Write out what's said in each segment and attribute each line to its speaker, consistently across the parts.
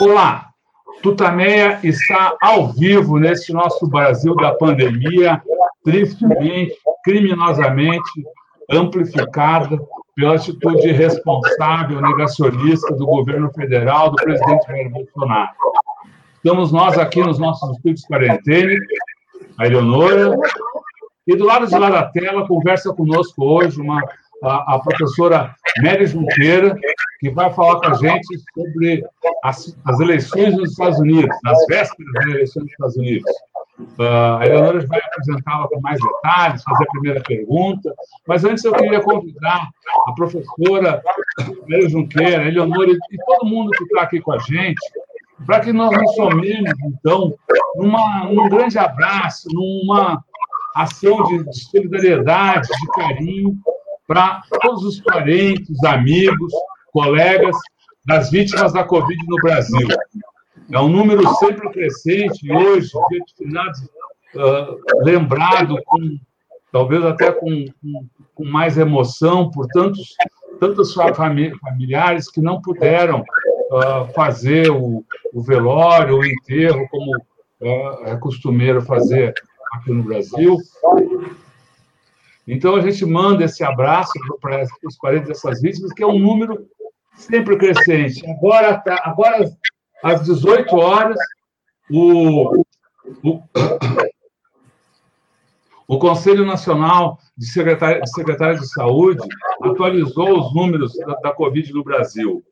Speaker 1: Olá, Tutameia está ao vivo nesse nosso Brasil da pandemia, tristemente, criminosamente amplificada pela atitude irresponsável, negacionista do governo federal, do presidente Jair Bolsonaro. Estamos nós aqui nos nossos estúdios quarentena, a Eleonora, e do lado de lá da tela conversa conosco hoje uma, a, a professora Mary Junqueira, que vai falar com a gente sobre as, as eleições nos Estados Unidos, nas vésperas das eleições nos Estados Unidos. Uh, a Eleonora vai apresentá-la com mais detalhes, fazer a primeira pergunta, mas antes eu queria convidar a professora Mary Junqueira, a Eleonora e todo mundo que está aqui com a gente, para que nós nos somemos, então, numa, num grande abraço, numa ação de, de solidariedade, de carinho, para todos os parentes, amigos, colegas das vítimas da Covid no Brasil. É um número sempre crescente e hoje, uh, lembrado com, talvez até com, com, com, mais emoção por tantos, tantos familiares que não puderam uh, fazer o, o, velório, o enterro, como uh, é costumeiro fazer aqui no Brasil. Então, a gente manda esse abraço para os parentes dessas vítimas, que é um número sempre crescente. Agora, tá, agora às 18 horas, o, o, o Conselho Nacional de Secretário, de Secretário de Saúde atualizou os números da, da Covid no Brasil.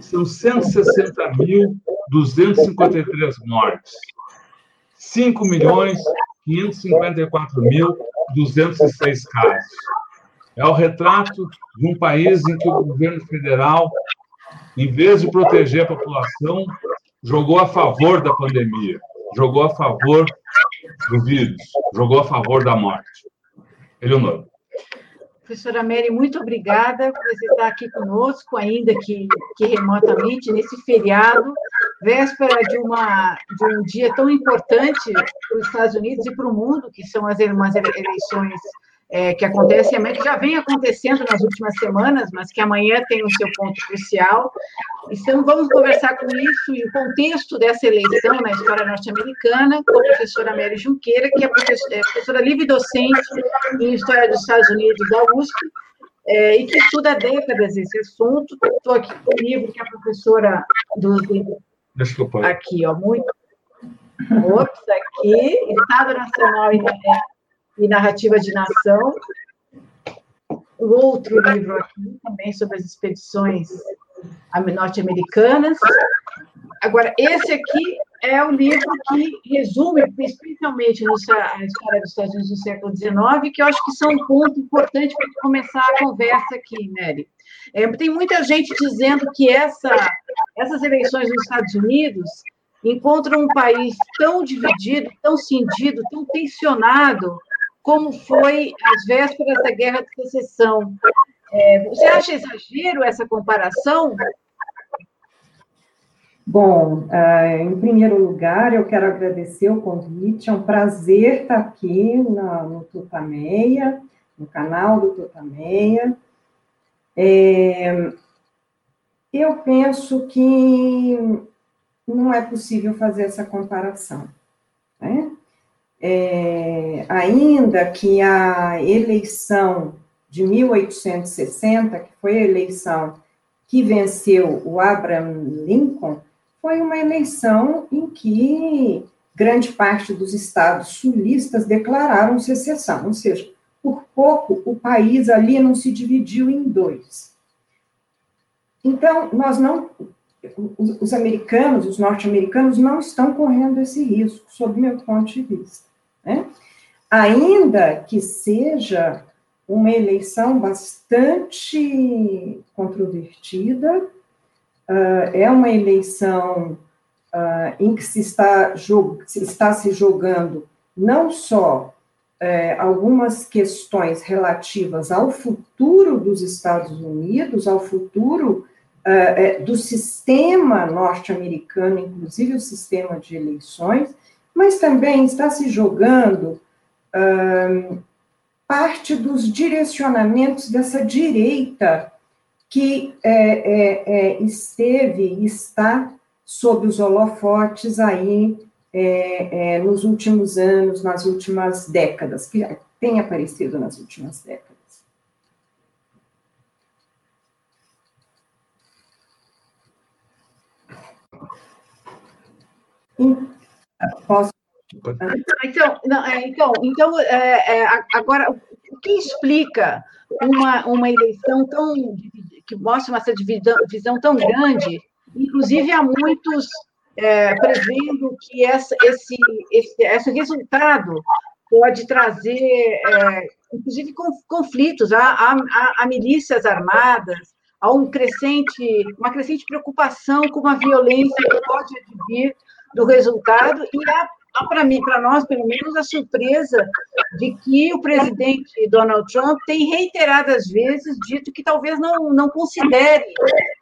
Speaker 1: São 160.253 mortes. 5 milhões 554.206 casos. É o retrato de um país em que o governo federal, em vez de proteger a população, jogou a favor da pandemia, jogou a favor do vírus, jogou a favor da morte. Eleonora.
Speaker 2: Professora Mary, muito obrigada por você estar aqui conosco, ainda que, que remotamente, nesse feriado, véspera de, uma, de um dia tão importante para os Estados Unidos e para o mundo, que são as umas eleições é, que acontecem amanhã, que já vem acontecendo nas últimas semanas, mas que amanhã tem o seu ponto crucial. Então, vamos conversar com isso e o contexto dessa eleição na história norte-americana com a professora Mary Junqueira, que é professora, é professora livre docente em História dos Estados Unidos da USP, é, e que estuda há décadas esse assunto. Estou aqui com o livro que a professora do. Desculpa. Aqui, ó, muito. Ops, aqui, Estado Nacional e e Narrativa de Nação. O outro livro aqui, também sobre as expedições norte-americanas. Agora, esse aqui é o livro que resume, especialmente a história dos Estados Unidos do século XIX, que eu acho que são um ponto importante para começar a conversa aqui, Mary. É, tem muita gente dizendo que essa, essas eleições nos Estados Unidos encontram um país tão dividido, tão cindido, tão tensionado, como foi as vésperas da Guerra de Secessão. É, você acha exagero essa comparação?
Speaker 3: Bom, uh, em primeiro lugar, eu quero agradecer o convite. É um prazer estar aqui na, no Tutameia, no canal do Tutameia. É, eu penso que não é possível fazer essa comparação. Né? é, ainda que a eleição de 1860, que foi a eleição que venceu o Abraham Lincoln, foi uma eleição em que grande parte dos estados sulistas declararam secessão, ou seja, por pouco o país ali não se dividiu em dois. Então, nós não, os americanos, os norte-americanos não estão correndo esse risco, sob meu ponto de vista. Né? Ainda que seja uma eleição bastante controvertida, uh, é uma eleição uh, em que se está, se está se jogando não só uh, algumas questões relativas ao futuro dos Estados Unidos, ao futuro uh, do sistema norte-americano, inclusive o sistema de eleições, mas também está se jogando parte dos direcionamentos dessa direita que é, é, é, esteve e está sob os holofotes aí é, é, nos últimos anos, nas últimas décadas, que tem aparecido nas últimas décadas.
Speaker 2: Posso? Então, não, é, então, então é, é, agora, o que explica uma, uma eleição tão que mostra essa divisão, divisão tão grande? Inclusive, há muitos é, prevendo que essa, esse, esse, esse resultado pode trazer, é, inclusive, conflitos, há, há, há, milícias armadas, há um crescente, uma crescente preocupação com a violência que pode advir do resultado, e há, para mim, para nós, pelo menos, a surpresa de que o presidente Donald Trump tem reiteradas vezes dito que talvez não, não considere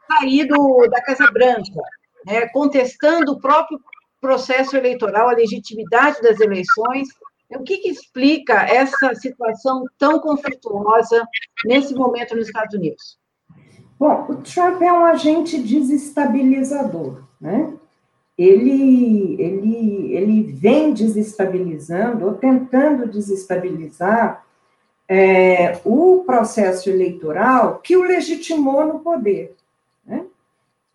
Speaker 2: sair do, da Casa Branca né, contestando o próprio processo eleitoral, a legitimidade das eleições. O que, que explica essa situação tão conflituosa nesse momento nos Estados Unidos?
Speaker 3: Bom, o Trump é um agente desestabilizador, né? Ele, ele, ele vem desestabilizando ou tentando desestabilizar é, o processo eleitoral que o legitimou no poder. Né?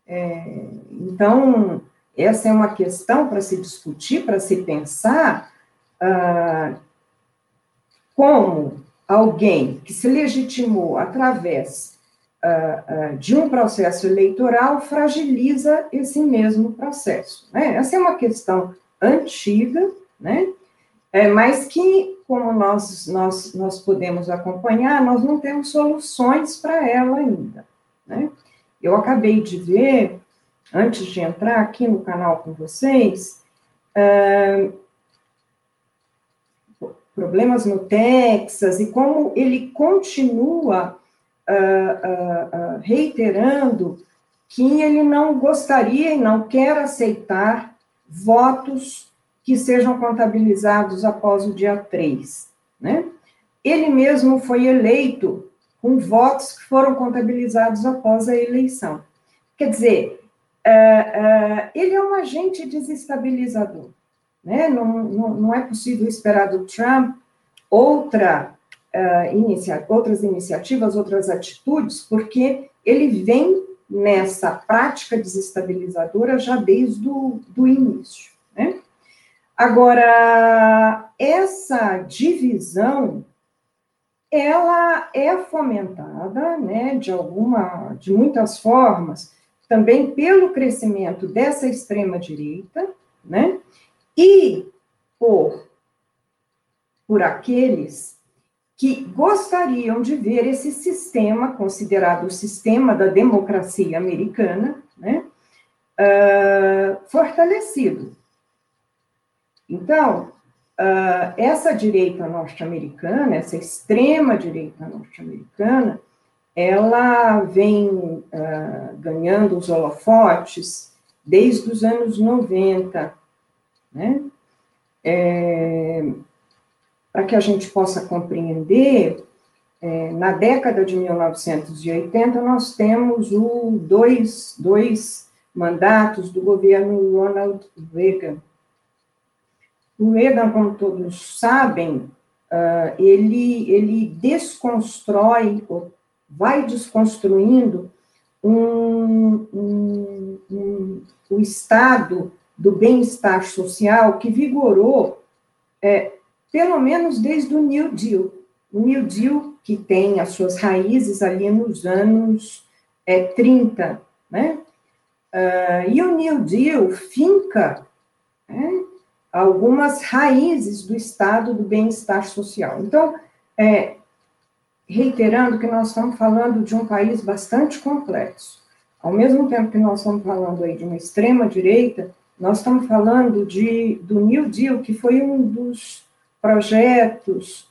Speaker 3: É, então, essa é uma questão para se discutir, para se pensar ah, como alguém que se legitimou através ah, ah, de um processo eleitoral fragiliza esse mesmo processo. Né? Essa é uma questão antiga, né? É, mas que, como nós, nós, nós podemos acompanhar, nós não temos soluções para ela ainda. Né? Eu acabei de ver, antes de entrar aqui no canal com vocês, uh, problemas no Texas e como ele continua uh, uh, reiterando que ele não gostaria e não quer aceitar votos que sejam contabilizados após o dia 3, né? Ele mesmo foi eleito com votos que foram contabilizados após a eleição. Quer dizer, uh, ele é um agente desestabilizador. Né? Não, não, não é possível esperar do Trump outra, uh, inicia outras iniciativas, outras atitudes, porque ele vem nessa prática desestabilizadora já desde o do início. Né? Agora, essa divisão ela é fomentada, né, de alguma, de muitas formas, também pelo crescimento dessa extrema direita, né, e por por aqueles que gostariam de ver esse sistema considerado o sistema da democracia americana, né, uh, fortalecido. Então, uh, essa direita norte-americana, essa extrema direita norte-americana, ela vem uh, ganhando os holofotes desde os anos 90, né? É, Para que a gente possa compreender, é, na década de 1980, nós temos o dois, dois mandatos do governo Ronald Reagan, o Reagan, como todos sabem, uh, ele, ele desconstrói, vai desconstruindo um, um, um, o estado do bem-estar social que vigorou, é, pelo menos desde o New Deal. O New Deal, que tem as suas raízes ali nos anos é, 30, né? Uh, e o New Deal finca né, algumas raízes do estado do bem-estar social. Então, é, reiterando que nós estamos falando de um país bastante complexo. Ao mesmo tempo que nós estamos falando aí de uma extrema direita, nós estamos falando de, do New Deal, que foi um dos projetos,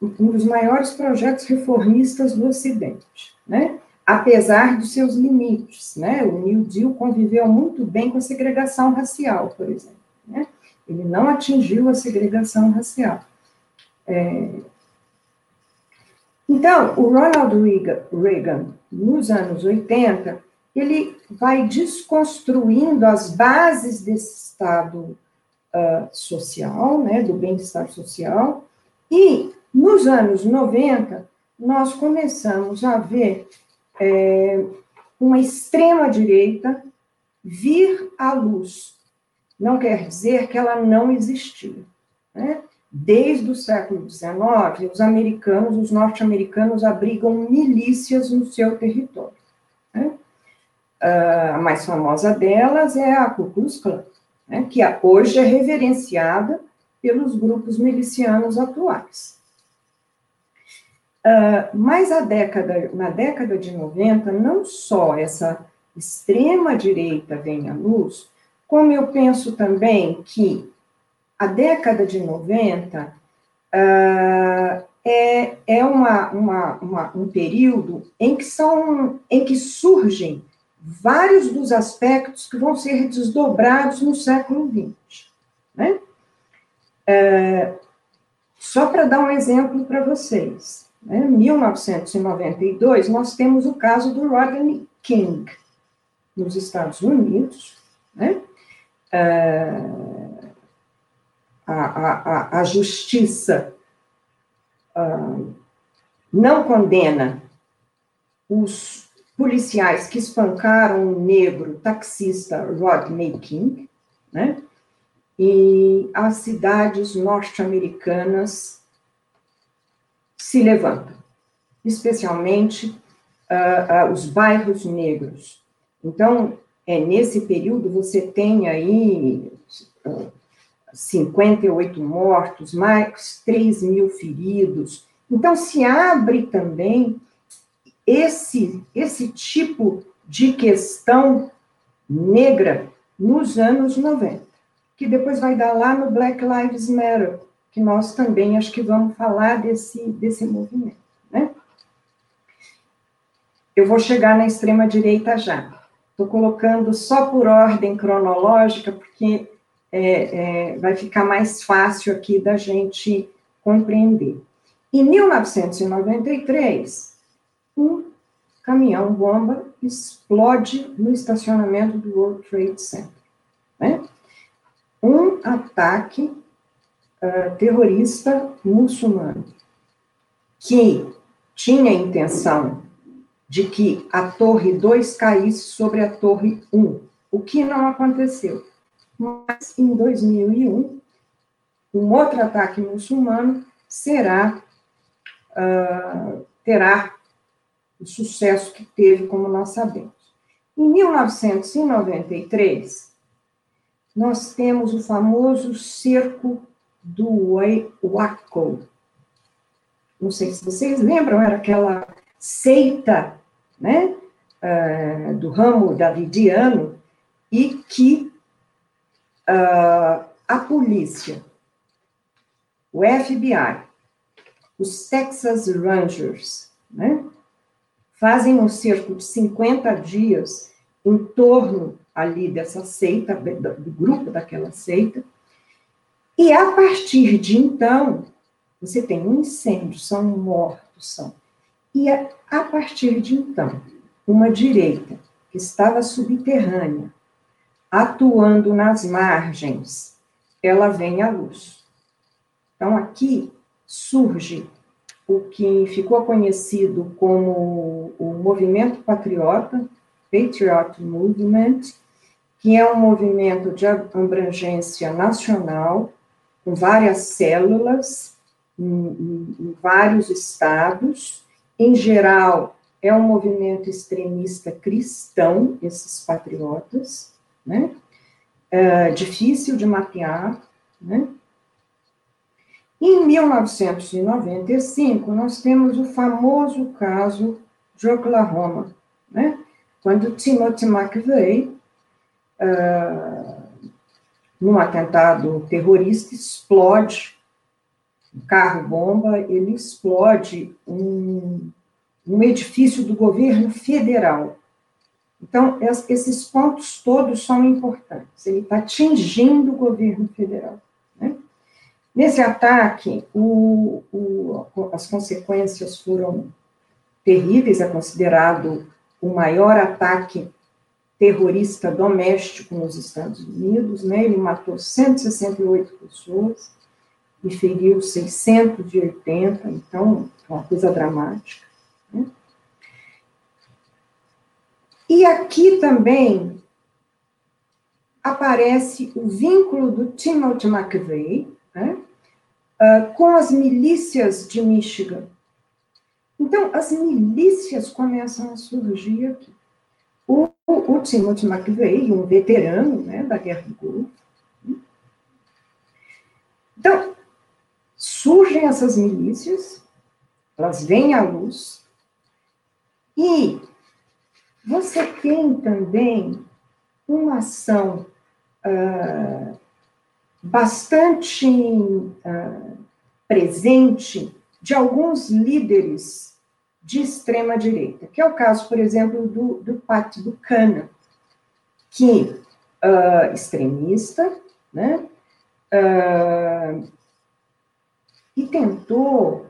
Speaker 3: um dos maiores projetos reformistas do Ocidente, né? apesar dos seus limites. Né? O New Deal conviveu muito bem com a segregação racial, por exemplo. Né? Ele não atingiu a segregação racial. É... Então, o Ronald Reagan, nos anos 80, ele vai desconstruindo as bases desse Estado uh, social, né, do bem-estar social, e nos anos 90, nós começamos a ver é, uma extrema-direita vir à luz. Não quer dizer que ela não existia. Né? Desde o século XIX, os americanos, os norte-americanos abrigam milícias no seu território. Né? a mais famosa delas é a Ku Klux Klan, né? que hoje é reverenciada pelos grupos milicianos atuais. Uh, mas década, na década de 90, não só essa extrema-direita vem à luz, como eu penso também que a década de 90 uh, é, é uma, uma, uma, um período em que, são, em que surgem vários dos aspectos que vão ser desdobrados no século XX. Né? Uh, só para dar um exemplo para vocês. Né? Em 1992, nós temos o caso do Rodney King, nos Estados Unidos, né? Uh, a, a, a justiça uh, não condena os policiais que espancaram o negro taxista Rodney King, né? E as cidades norte-americanas se levantam, especialmente uh, uh, os bairros negros. Então, é nesse período você tem aí uh, 58 mortos, mais 3 mil feridos. Então, se abre também esse, esse tipo de questão negra nos anos 90, que depois vai dar lá no Black Lives Matter, que nós também acho que vamos falar desse, desse movimento. Né? Eu vou chegar na extrema-direita já. Estou colocando só por ordem cronológica, porque é, é, vai ficar mais fácil aqui da gente compreender. Em 1993, um caminhão-bomba explode no estacionamento do World Trade Center. Né? Um ataque uh, terrorista muçulmano que tinha a intenção de que a Torre 2 caísse sobre a Torre 1, o que não aconteceu. Mas em 2001, um outro ataque muçulmano será uh, terá o sucesso que teve, como nós sabemos. Em 1993, nós temos o famoso cerco do Waco. Não sei se vocês lembram, era aquela seita né, uh, do ramo davidiano e que uh, a polícia, o FBI, os Texas Rangers, né, fazem um cerco de 50 dias em torno ali dessa seita, do grupo daquela seita, e a partir de então, você tem um incêndio, são mortos, são. E a, a partir de então, uma direita que estava subterrânea, atuando nas margens, ela vem à luz. Então, aqui surge o que ficou conhecido como o movimento patriota, Patriot Movement, que é um movimento de abrangência nacional, com várias células, em, em, em vários estados. Em geral, é um movimento extremista cristão, esses patriotas, né? É difícil de mapear, né? Em 1995, nós temos o famoso caso de Oklahoma, né? quando Timothy McVeigh, uh, num atentado terrorista, explode um carro-bomba, ele explode um, um edifício do governo federal. Então, esses pontos todos são importantes. Ele está atingindo o governo federal. Nesse ataque, o, o, as consequências foram terríveis, é considerado o maior ataque terrorista doméstico nos Estados Unidos, né? Ele matou 168 pessoas e feriu 680, então, uma coisa dramática. Né? E aqui também aparece o vínculo do Timothy McVeigh né, uh, com as milícias de Michigan. Então, as milícias começam a surgir aqui. O, o, Timothy McVeigh, um veterano né, da Guerra do Golfo. Então, surgem essas milícias, elas vêm à luz, e você tem também uma ação uh, bastante uh, presente de alguns líderes de extrema direita, que é o caso, por exemplo, do, do Pat Buchanan, que uh, extremista, né, uh, e tentou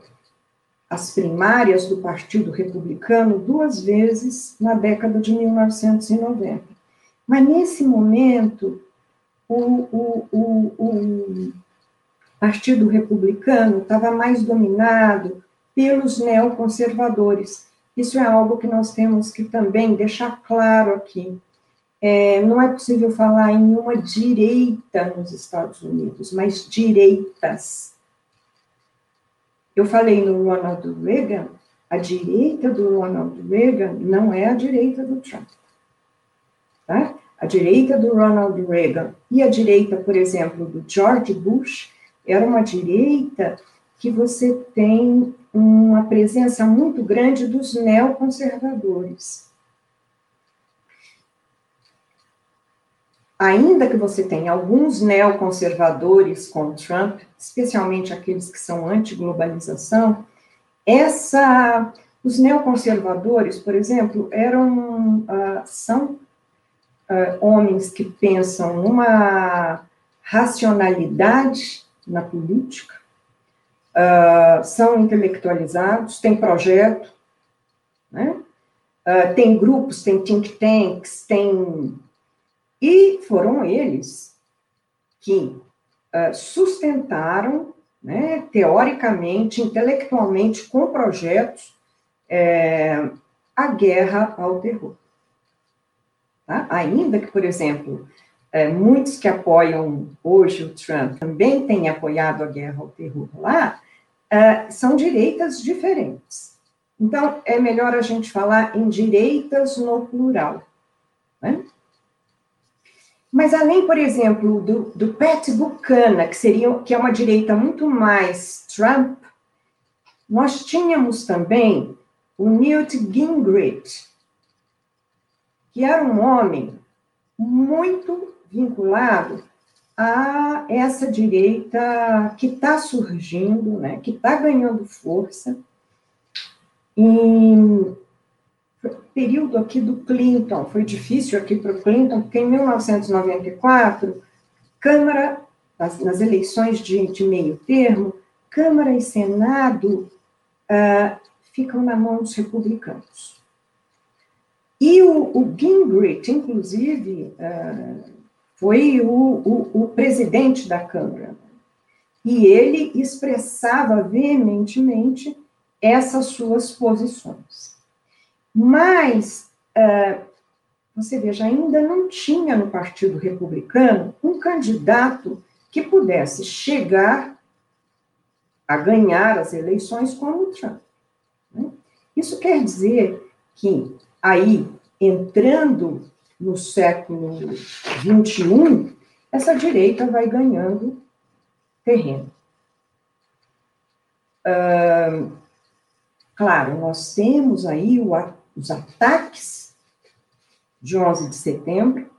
Speaker 3: as primárias do Partido Republicano duas vezes na década de 1990. Mas nesse momento, o, o, o, o Partido Republicano estava mais dominado pelos neoconservadores. Isso é algo que nós temos que também deixar claro aqui. É, não é possível falar em uma direita nos Estados Unidos, mas direitas. Eu falei no Ronald Reagan, a direita do Ronald Reagan não é a direita do Trump. Tá? A direita do Ronald Reagan e a direita, por exemplo, do George Bush, era uma direita que você tem uma presença muito grande dos neoconservadores. Ainda que você tenha alguns neoconservadores com Trump, especialmente aqueles que são anti-globalização, essa, os neoconservadores, por exemplo, eram, uh, são uh, homens que pensam numa racionalidade na política, uh, são intelectualizados, têm projeto, né? Uh, tem grupos, tem think tanks, tem. E foram eles que uh, sustentaram, né, teoricamente, intelectualmente, com projetos, é, a guerra ao terror. Tá? Ainda que, por exemplo, é, muitos que apoiam hoje o Trump também têm apoiado a guerra ao terror lá, é, são direitas diferentes. Então, é melhor a gente falar em direitas no plural. Né? Mas além, por exemplo, do, do Pat Buchanan, que, seria, que é uma direita muito mais Trump, nós tínhamos também o Newt Gingrich, que era um homem muito vinculado a essa direita que está surgindo, né, que está ganhando força. Em período aqui do Clinton, foi difícil aqui para o Clinton, porque em 1994, Câmara, nas, nas eleições de, de, meio termo, Câmara e Senado uh, ficam na mão dos republicanos. E o, o Gingrich, inclusive, uh, foi o, o, o, presidente da Câmara. E ele expressava veementemente essas suas posições. Mas, uh, você veja, ainda não tinha no Partido Republicano um candidato que pudesse chegar a ganhar as eleições como o Trump. Né? Isso quer dizer que aí, entrando no século XXI, essa direita vai ganhando terreno. Claro, nós temos aí o, os ataques de 11 de setembro,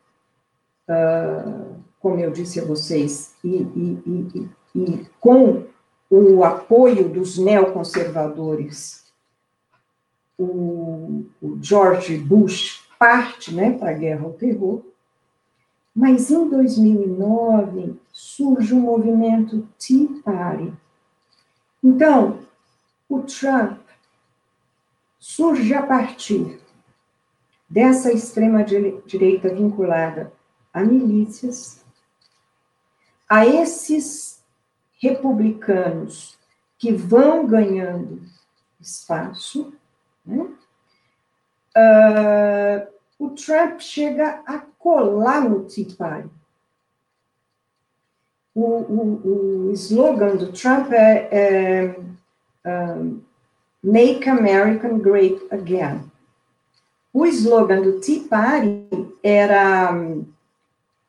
Speaker 3: como eu disse a vocês, e, e, e, e com o apoio dos neoconservadores o, o George Bush parte né, para a guerra ao terror, mas em 2009 surge o movimento Tea Party. Então, o Trump surge a partir dessa extrema-direita vinculada a milícias, a esses republicanos que vão ganhando espaço, uh, o Trump chega a colar no Tea Party. O, o, o slogan do Trump é, é um, Make America Great Again. O slogan do Tea Party era um,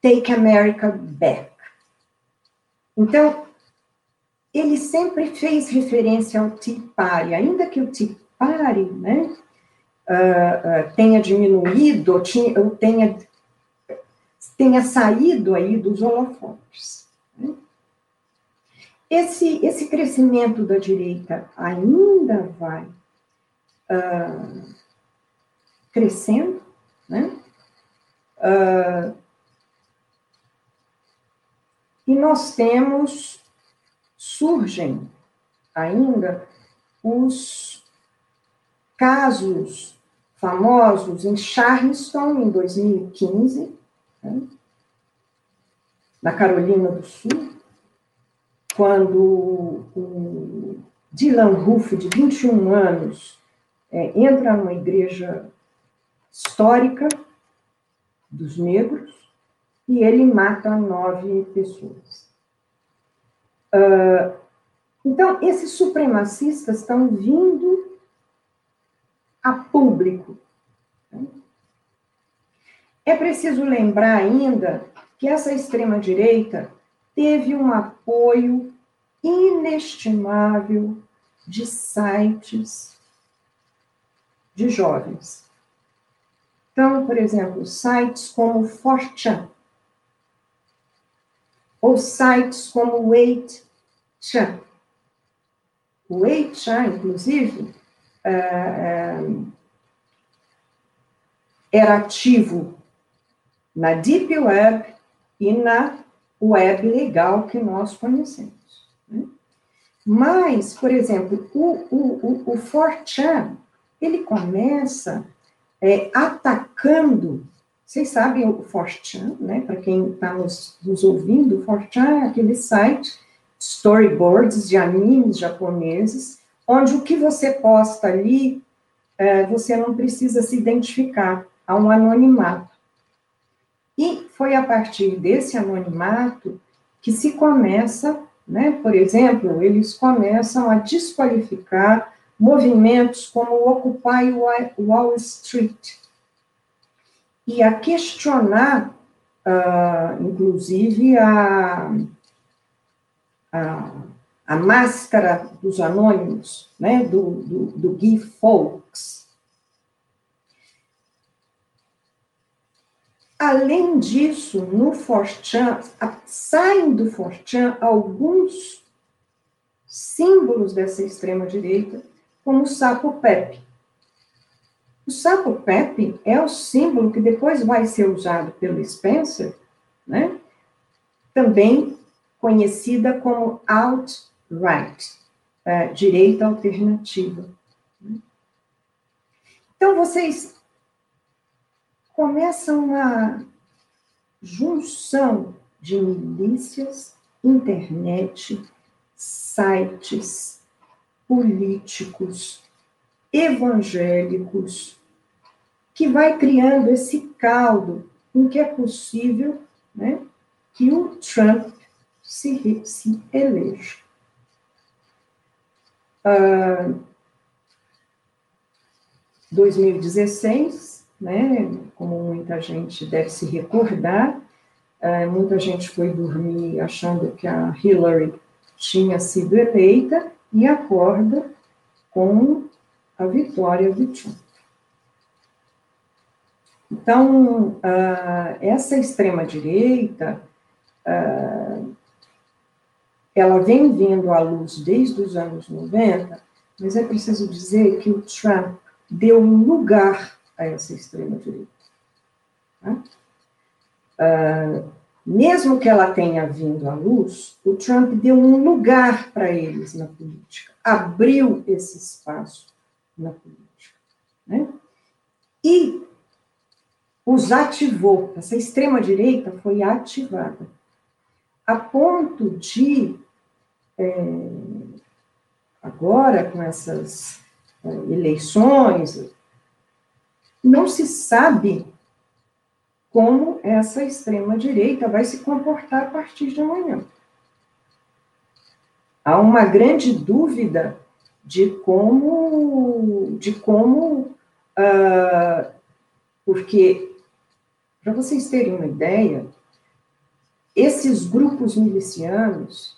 Speaker 3: Take America Back. Então, ele sempre fez referência ao Tea Party, ainda que o Tea Party né, uh, uh, tenha diminuído, tinha, tenha, tenha saído aí dos holofotes. Né? Esse, esse crescimento da direita ainda vai uh, crescendo, né? E nós temos, surgem ainda os casos famosos em Charleston, em 2015, né? na Carolina do Sul, quando o Dylan Roof, de 21 anos, é, entra numa igreja histórica dos negros e ele mata nove pessoas. Uh, então, esses supremacistas estão vindo a público. É preciso lembrar ainda que essa extrema-direita teve um apoio inestimável de sites de jovens. Então, por exemplo, sites como Fortran, ou sites como o 8chan. O 8chan, inclusive, é, era ativo na Deep Web e na web legal que nós conhecemos. Né? Mas, por exemplo, o, o, o, o ele começa é, atacando, vocês sabem o Fortran, né? Para quem está nos, nos, ouvindo, o Fortran é aquele site, storyboards de animes japoneses, onde o que você posta ali, é, você não precisa se identificar, há um anonimato. E foi a partir desse anonimato que se começa, né, por exemplo, eles começam a desqualificar movimentos como o Occupy Wall Street e a questionar, uh, inclusive, a, a, a, máscara dos anônimos, né, do, do, do Guy Fawkes, Além disso, no Fortran, saem do Fortran alguns símbolos dessa extrema-direita, como o sapo Pepe. O sapo Pepe é o símbolo que depois vai ser usado pelo Spencer, né? também conhecida como alt-right, é, alternativa. Então, vocês começa uma junção de milícias, internet, sites, políticos, evangélicos, que vai criando esse caldo em que é possível né, que o Trump se, se eleja. Uh, 2016, né? Como muita gente deve se recordar, é, muita gente foi dormir achando que a Hillary tinha sido eleita e acorda com a vitória do Trump. Então, uh, essa extrema-direita, uh, ela vem vindo à luz desde os anos 90, mas é preciso dizer que o Trump deu um lugar a essa extrema-direita. Tá? Uh, mesmo que ela tenha vindo à luz, o Trump deu um lugar para eles na política, abriu esse espaço na política. Né? E os ativou. Essa extrema-direita foi ativada, a ponto de, é, agora, com essas é, eleições, não se sabe como essa extrema-direita vai se comportar a partir de amanhã. Há uma grande dúvida de como, de como, uh, porque para vocês terem uma ideia, esses grupos milicianos,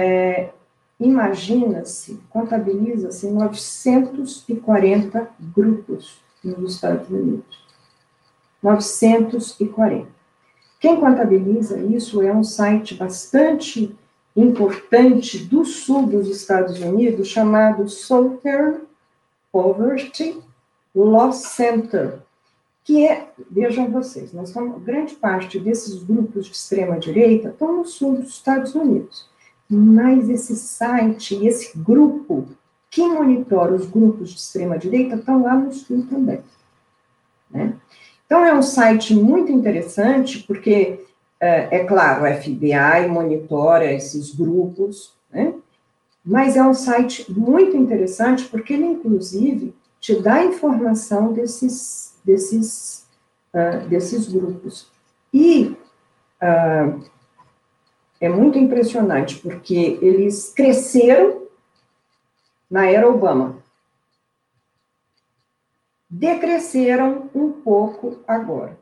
Speaker 3: é, imagina-se, contabiliza-se 940 grupos nos Estados Unidos. 940. Quem contabiliza isso é um site bastante importante do sul dos Estados Unidos chamado Southern Poverty Law Center que é, vejam vocês, nós estamos, grande parte desses grupos de extrema-direita estão no sul dos Estados Unidos, mas esse site esse grupo que monitora os grupos de extrema-direita estão lá no sul também. Né? Então, é um site muito interessante, porque, é, é claro, o FBI monitora esses grupos, né? mas é um site muito interessante, porque ele, inclusive, te dá informação desses desses, uh, desses grupos. E uh, é muito impressionante, porque eles cresceram na era Obama. Decresceram um pouco agora.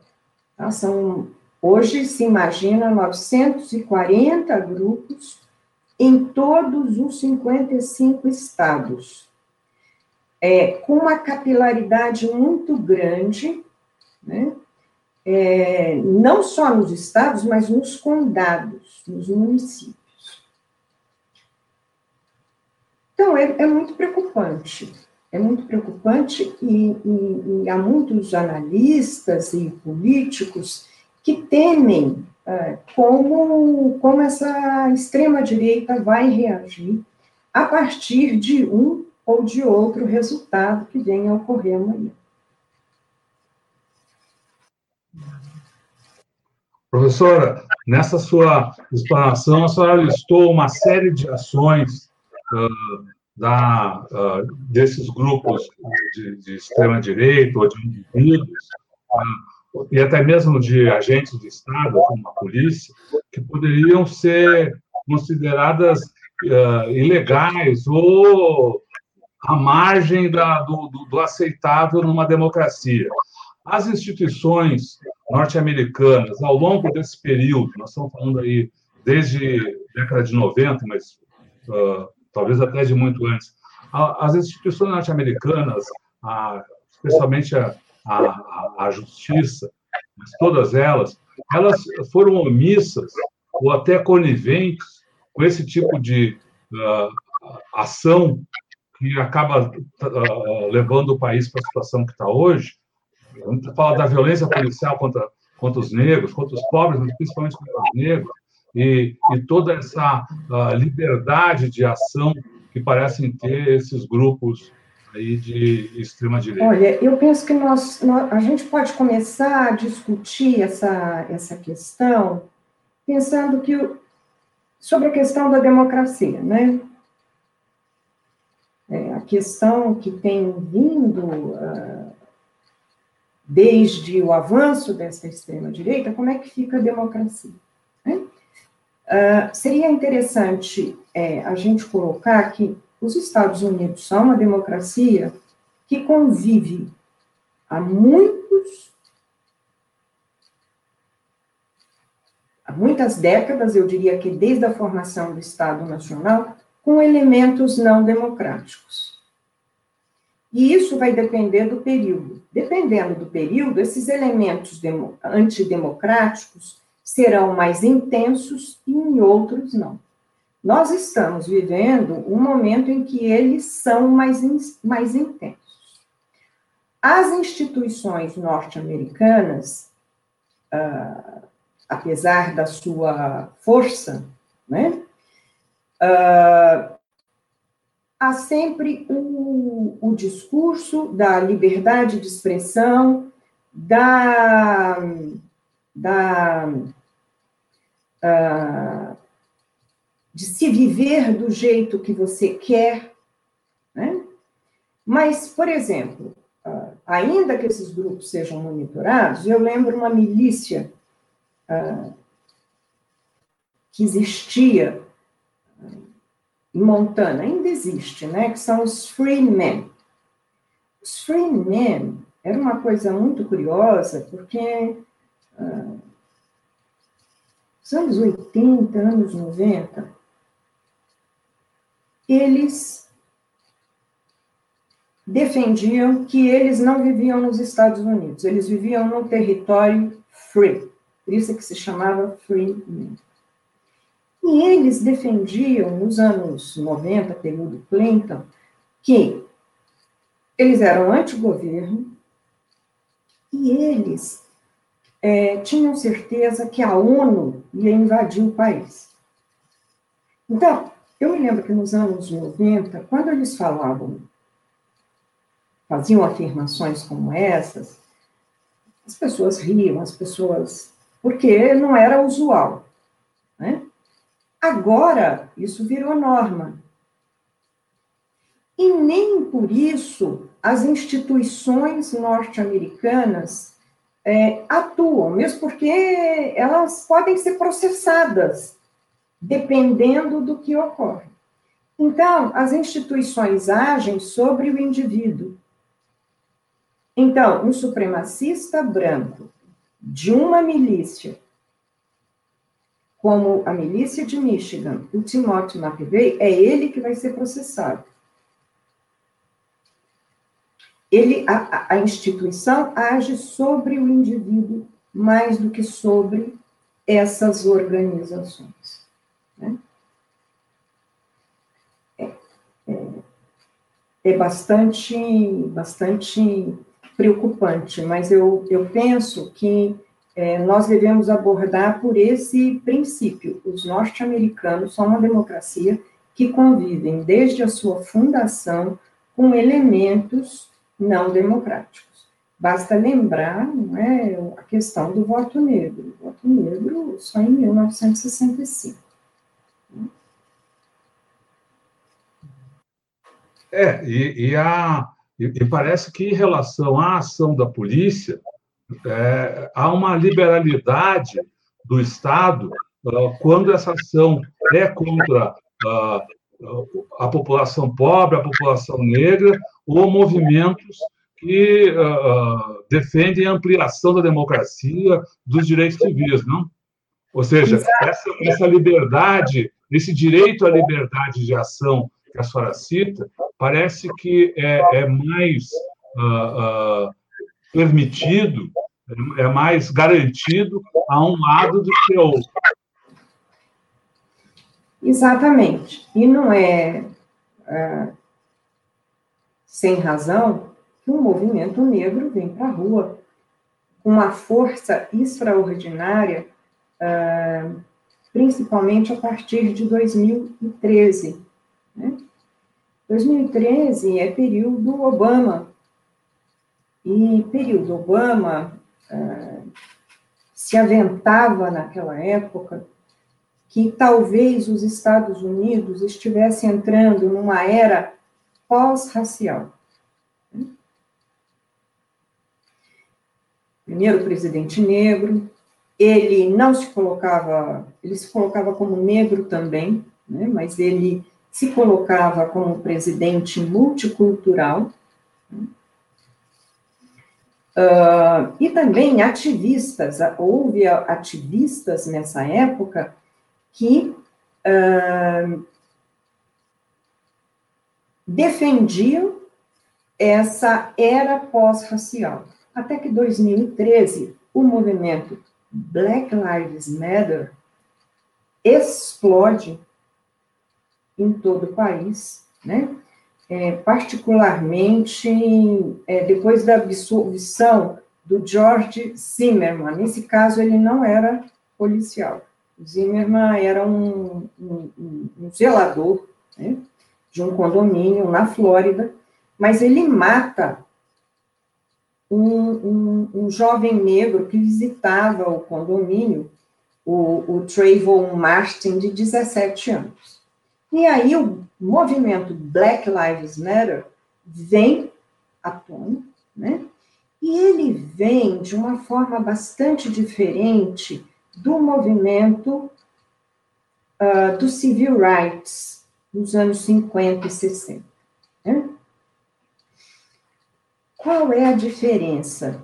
Speaker 3: Tá? São, hoje se imagina 940 grupos em todos os 55 estados é, com uma capilaridade muito grande, né? É, não só nos estados, mas nos condados, nos municípios. Então, é, é muito preocupante. É muito preocupante e, e, e, há muitos analistas e políticos que temem é, como, como essa extrema-direita vai reagir a partir de um ou de outro resultado que venha a ocorrer amanhã.
Speaker 1: Professora, nessa sua explanação, a senhora listou uma série de ações uh, da, uh, desses grupos de, de extrema-direita ou de indivíduos, uh, e até mesmo de agentes de Estado, como a polícia, que poderiam ser consideradas ilegais ou à margem da, do, do, do aceitável numa democracia. As instituições norte-americanas, ao longo desse período, nós estamos falando aí desde década de 90, mas uh, talvez até de muito antes, as instituições norte-americanas, especialmente a, a, a, justiça, todas elas, elas foram omissas ou até coniventes com esse tipo de uh, ação que acaba uh, levando o país para a situação que está hoje. A gente fala da violência policial contra, contra os negros, contra os pobres, mas principalmente contra os negros, e, e toda essa uh, liberdade de ação que parecem ter esses grupos aí de extrema direita.
Speaker 3: Olha, eu penso que nós, nós, a gente pode começar a discutir essa, essa questão pensando que sobre a questão da democracia, né? É, a questão que tem vindo uh, desde o avanço dessa extrema-direita, como é que fica a democracia? Né? Uh, seria interessante é, a gente colocar que os Estados Unidos são uma democracia que convive há muitos há muitas décadas, eu diria que desde a formação do Estado Nacional, com elementos não democráticos. E isso vai depender do período. Dependendo do período, esses elementos antidemocráticos serão mais intensos e em outros não. Nós estamos vivendo um momento em que eles são mais, mais intensos. As instituições norte-americanas, uh, apesar da sua força, né, Uh, há sempre o, o, discurso da liberdade de expressão, da, da uh, de se viver do jeito que você quer, né? Mas, por exemplo, uh, ainda que esses grupos sejam monitorados, eu lembro uma milícia uh, que existia em Montana, ainda existe, né? Que são os Free Men. Os Free Men era uma coisa muito curiosa, porque uh, nos anos 80, anos 90, eles defendiam que eles não viviam nos Estados Unidos, eles viviam no território free, por isso é que se chamava Free Men. E eles defendiam, nos anos 90, período Clinton, que eles eram anti-governo e eles é, tinham certeza que a ONU ia invadir o país. Então, eu me lembro que nos anos 90, quando eles falavam, faziam afirmações como essas, as pessoas riam, as pessoas. porque não era usual. Né? Agora, isso virou norma. E nem por isso as instituições norte-americanas é, atuam, mesmo porque elas podem ser processadas, dependendo do que ocorre. Então, as instituições agem sobre o indivíduo. Então, um supremacista branco de uma milícia como a milícia de Michigan, o Timothy McVeigh, é ele que vai ser processado. Ele, a, a instituição age sobre o indivíduo mais do que sobre essas organizações. Né? É, é, é, bastante, bastante preocupante, mas eu, eu penso que é, nós devemos abordar por esse princípio. Os norte-americanos são uma democracia que convivem desde a sua fundação com elementos não democráticos. Basta lembrar é, a questão do voto negro. O voto negro só em 1965.
Speaker 1: É, e, e, a, e, e parece que em relação à ação da polícia, é, há uma liberalidade do Estado uh, quando essa ação é contra uh, a população pobre, a população negra, ou movimentos que uh, defendem a ampliação da democracia, dos direitos civis, não? Ou seja, essa, essa liberdade, esse direito à liberdade de ação que a senhora cita, parece que é, é mais permitido, é mais garantido a um lado do que ao outro.
Speaker 3: Exatamente. E não é, é sem razão que um movimento negro vem para a rua com uma força extraordinária, é, principalmente a partir de 2013. Né? 2013 é período Obama, e período Obama uh, se aventava naquela época que talvez os Estados Unidos estivessem entrando numa era pós-racial. Primeiro presidente negro, ele não se colocava, ele se colocava como negro também, né, mas ele se colocava como presidente multicultural, Uh, e também ativistas, houve ativistas nessa época que uh, defendiam essa era pós-racial. Até que 2013, o movimento Black Lives Matter explode em todo o país, né? É, particularmente é, depois da absolvição do George Zimmerman. Nesse caso, ele não era policial. Zimmerman era um, um, um zelador né, de um condomínio na Flórida, mas ele mata um, um, um jovem negro que visitava o condomínio, o, o Trayvon Martin, de 17 anos. E aí o movimento Black Lives Matter vem à tona, né? E ele vem de uma forma bastante diferente do movimento uh, do civil rights nos anos 50 e 60. Né? Qual é a diferença?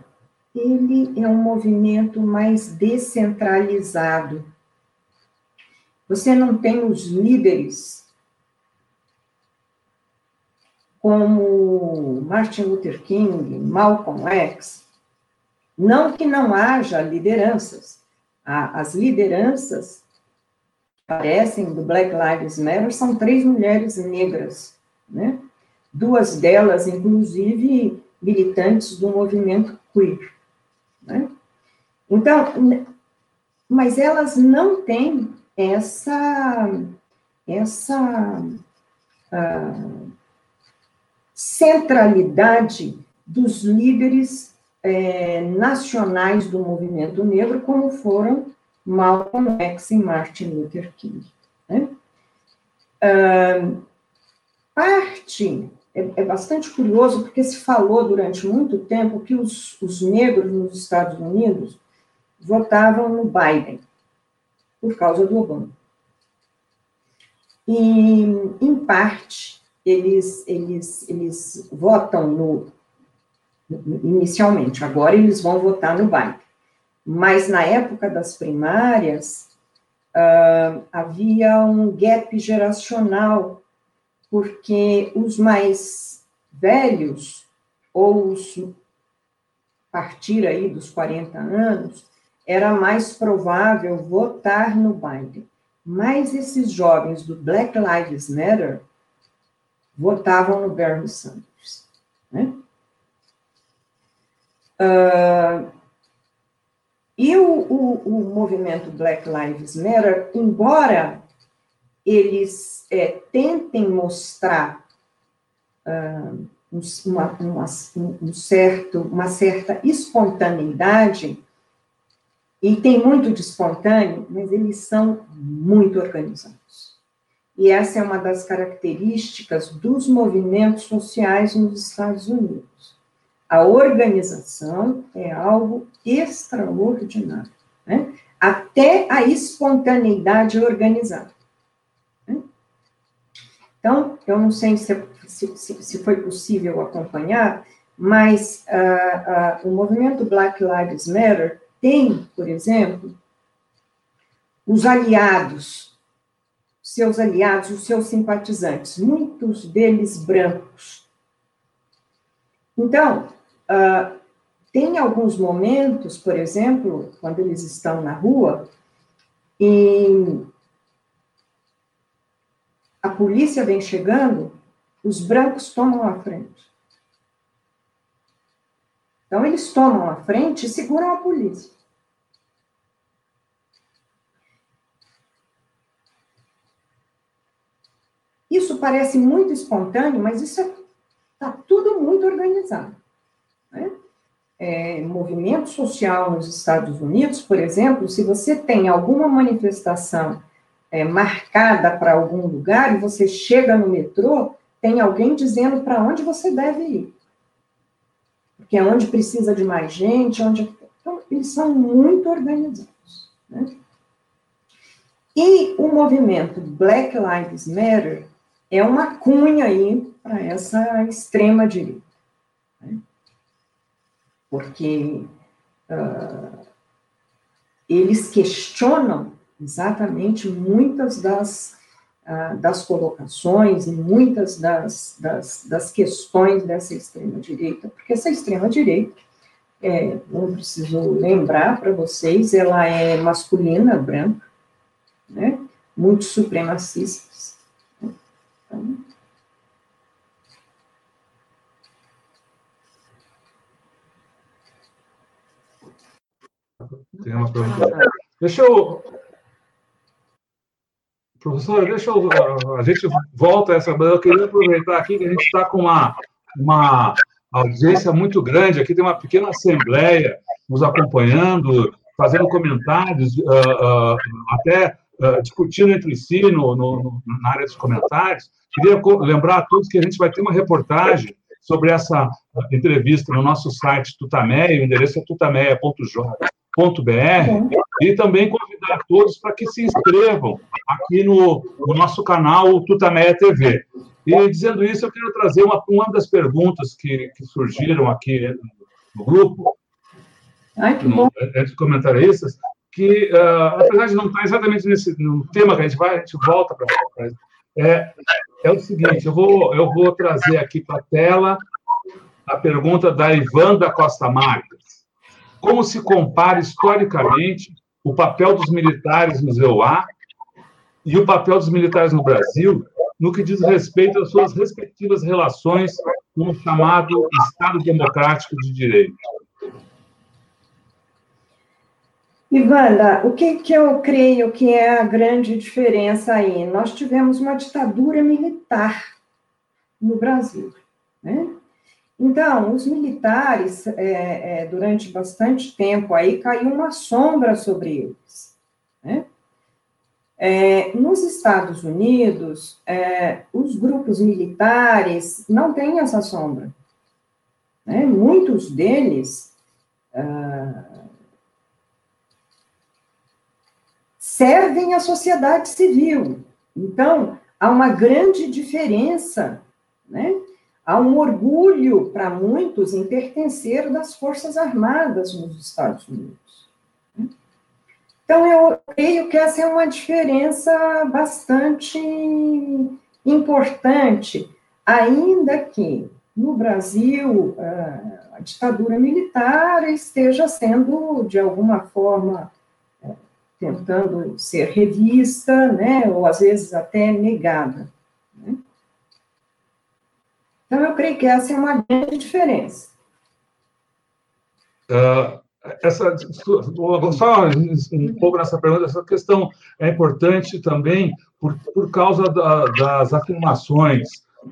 Speaker 3: Ele é um movimento mais descentralizado. Você não tem os líderes como Martin Luther King, Malcolm X. Não que não haja lideranças. As lideranças aparecem do Black Lives Matter são três mulheres negras, né? Duas delas, inclusive, militantes do movimento queer. Né? Então, mas elas não têm essa, essa uh, centralidade dos líderes é, nacionais do movimento negro, como foram Malcolm X e Martin Luther King. Né? Uh, parte é, é, bastante curioso porque se falou durante muito tempo que os, os negros nos Estados Unidos votavam no Biden por causa do Obama. E, em parte, eles, eles, eles votam no, inicialmente, agora eles vão votar no Biden. Mas na época das primárias, uh, havia um gap geracional porque os mais velhos, ou os partir aí dos 40 anos, era mais provável votar no Biden. Mas esses jovens do Black Lives Matter votavam no Bernie Sanders. Né? Uh, e o, o, o, movimento Black Lives Matter, embora eles é, tentem mostrar uh, uma, uma, um certo, uma certa espontaneidade, e tem muito de espontâneo, mas eles são muito organizados. E essa é uma das características dos movimentos sociais nos Estados Unidos. A organização é algo extraordinário, né? até a espontaneidade organizada. Então, eu não sei se, se, se foi possível acompanhar, mas uh, uh, o movimento Black Lives Matter tem, por exemplo, os aliados, seus aliados, os seus simpatizantes, muitos deles brancos. Então, uh, tem alguns momentos, por exemplo, quando eles estão na rua, e a polícia vem chegando, os brancos tomam a frente. Então, eles tomam a frente e seguram a polícia. Isso parece muito espontâneo, mas isso está é, tudo muito organizado. Né? É, movimento social nos Estados Unidos, por exemplo, se você tem alguma manifestação é, marcada para algum lugar e você chega no metrô, tem alguém dizendo para onde você deve ir. Porque é onde precisa de mais gente, onde. Então, eles são muito organizados. Né? E o movimento Black Lives Matter é uma cunha aí para essa extrema-direita. Né? Porque uh, eles questionam exatamente muitas das, uh, das colocações e muitas das, das, das questões dessa extrema-direita, porque essa extrema-direita, é, não preciso lembrar para vocês, ela é masculina, branca, né? muito supremacistas. Né? Então,
Speaker 1: Tem uma pergunta. Deixa eu Professor, deixa eu. A gente volta essa. Eu queria aproveitar aqui que a gente está com uma, uma audiência muito grande. Aqui tem uma pequena assembleia nos acompanhando, fazendo comentários, uh, uh, até uh, discutindo entre si no, no, na área dos comentários. Queria lembrar a todos que a gente vai ter uma reportagem sobre essa entrevista no nosso site Tutameia, o endereço é tutameia.jovem.br, e também convidar todos para que se inscrevam aqui no, no nosso canal Tutameia TV. E dizendo isso, eu quero trazer uma, uma das perguntas que, que surgiram aqui no grupo,
Speaker 3: Ai, que bom.
Speaker 1: entre os comentaristas, que, uh, apesar de não estar exatamente nesse no tema que a gente vai, a gente volta para é, é o seguinte, eu vou, eu vou trazer aqui para a tela a pergunta da Ivan da Costa Marques. Como se compara historicamente o papel dos militares no ZEUA e o papel dos militares no Brasil no que diz respeito às suas respectivas relações com o chamado Estado Democrático de Direito?
Speaker 3: Ivanda, o que, que eu creio que é a grande diferença aí? Nós tivemos uma ditadura militar no Brasil, né? Então, os militares, é, é, durante bastante tempo aí, caiu uma sombra sobre eles, né? É, nos Estados Unidos, é, os grupos militares não têm essa sombra. Né? Muitos deles ah, servem à sociedade civil. Então, há uma grande diferença, né? Há um orgulho para muitos em pertencer das Forças Armadas nos Estados Unidos. Então, eu creio que essa é uma diferença bastante importante, ainda que no Brasil a ditadura militar esteja sendo, de alguma forma, é, tentando ser revista, né, ou às vezes até negada. Então, eu creio que essa é uma grande diferença.
Speaker 1: Uh, essa só um pouco nessa pergunta, essa questão é importante também por, por causa da, das afirmações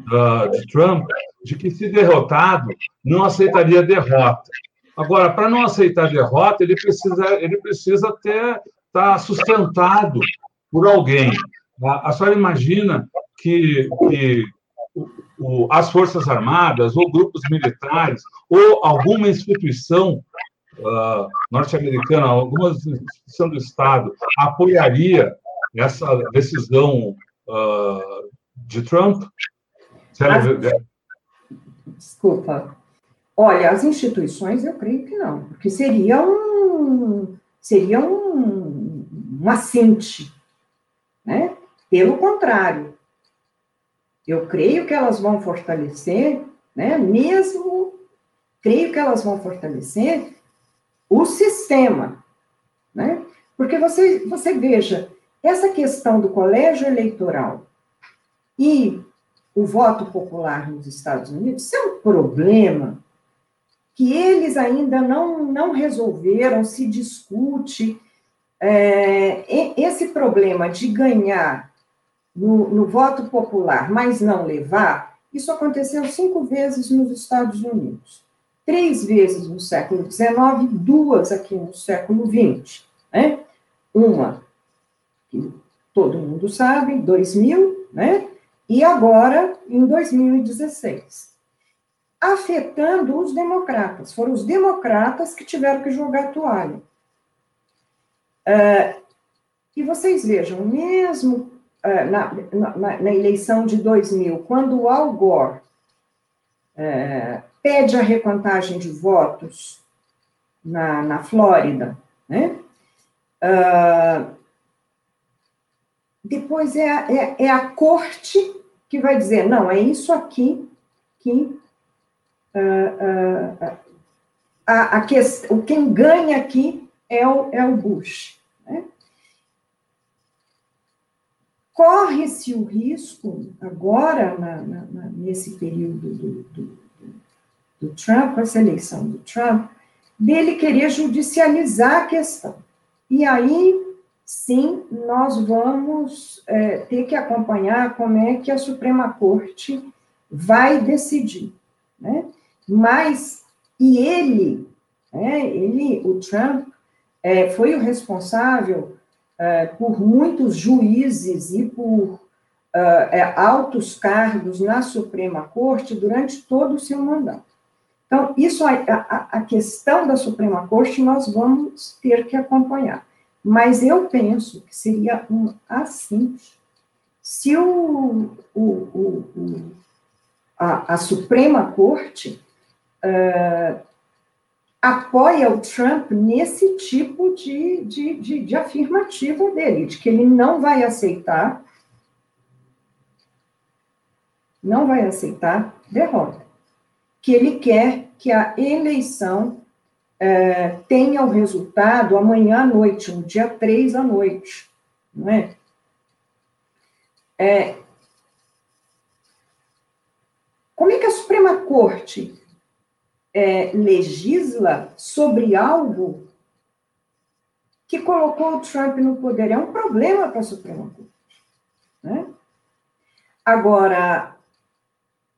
Speaker 1: da, de Trump de que se derrotado não aceitaria derrota. Agora, para não aceitar derrota, ele precisa ele precisa ter estar tá sustentado por alguém. A, a senhora imagina que, que o, as Forças Armadas, ou grupos militares, ou alguma instituição uh, norte-americana, alguma instituição do Estado, apoiaria essa decisão uh, de Trump?
Speaker 3: Desculpa. Olha, as instituições, eu creio que não, porque seria um seria um, um assinte, né? Pelo contrário, eu creio que elas vão fortalecer, né? Mesmo creio que elas vão fortalecer o sistema, né? Porque você, você veja, essa questão do colégio eleitoral e o voto popular nos Estados Unidos, isso é um problema que eles ainda não, não resolveram, se discute. É, esse problema de ganhar no, no voto popular, mas não levar, isso aconteceu cinco vezes nos Estados Unidos três vezes no século XIX, duas aqui no século XX. Né? Uma, que todo mundo sabe, 2000, né? e agora em 2016. Afetando os democratas. Foram os democratas que tiveram que jogar a toalha. Uh, e vocês vejam, mesmo na, na, na, eleição de 2000, quando o Al Gore uh, pede a recontagem de votos na, na Flórida, né? Uh, depois é a, é, é, a corte que vai dizer, não, é isso aqui que uh, uh, a, a quem ganha aqui é o, é o Bush. Né? Corre-se o risco, agora, na, na, nesse período do, do do Trump, essa eleição do Trump, dele querer judicializar a questão. E aí, sim, nós vamos é, ter que acompanhar como é que a Suprema Corte vai decidir. Né? mas, e ele, né, ele, o Trump, é, foi o responsável é, por muitos juízes e por é, altos cargos na Suprema Corte durante todo o seu mandato. Então, isso, a, a, a questão da Suprema Corte, nós vamos ter que acompanhar. Mas eu penso que seria um assim, se o, o, o, a, a, Suprema Corte uh, apoia o Trump nesse tipo de, de, de, de afirmativa dele, de que ele não vai aceitar, não vai aceitar derrota, que ele quer que a eleição é, tenha o resultado amanhã à noite, no dia 3 à noite, não é? é como é que a Suprema Corte é, legisla sobre algo que colocou o Trump no poder? É um problema para a Suprema Corte. Né? Agora,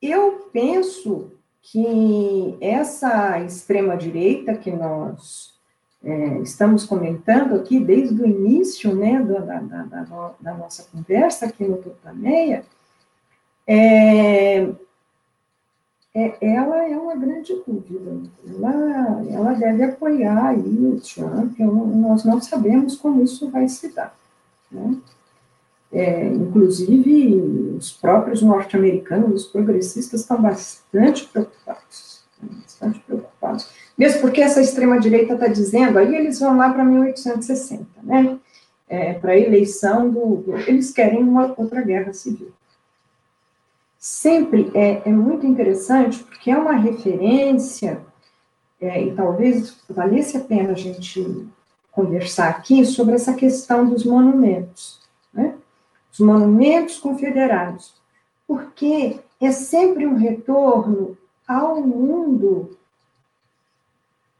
Speaker 3: eu penso que essa extrema-direita que nós é, estamos comentando aqui desde o início né, da, da, da, da nossa conversa aqui no Tutameia, é, é, ela é uma grande dúvida. Ela, ela deve apoiar aí o Trump, nós não sabemos como isso vai se dar. Né? É, inclusive, os próprios norte-americanos, os progressistas, estão bastante preocupados. Bastante preocupados. Mesmo porque essa extrema-direita está dizendo, aí eles vão lá para 1860, né? É, para a eleição do, Eles querem uma outra guerra civil. Sempre é, é muito interessante, porque é uma referência, é, e talvez valesse a pena a gente conversar aqui sobre essa questão dos monumentos. Né? os monumentos confederados, porque é sempre um retorno ao mundo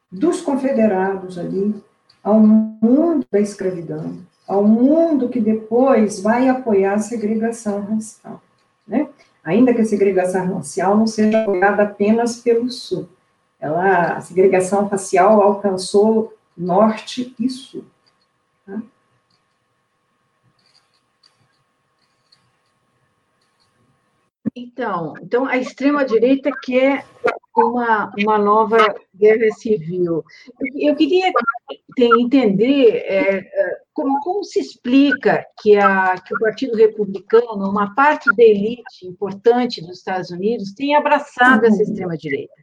Speaker 3: dos confederados ali, ao mundo da escravidão, ao mundo que depois vai apoiar a segregação racial, né? Ainda que a segregação racial não seja apoiada apenas pelo sul, ela, a segregação racial alcançou norte e sul. Tá?
Speaker 2: Então, então a extrema-direita quer uma, uma nova guerra civil. Eu queria entender é, é, como, como se explica que, a, que o Partido Republicano, uma parte da elite importante dos Estados Unidos, tem abraçado essa extrema-direita.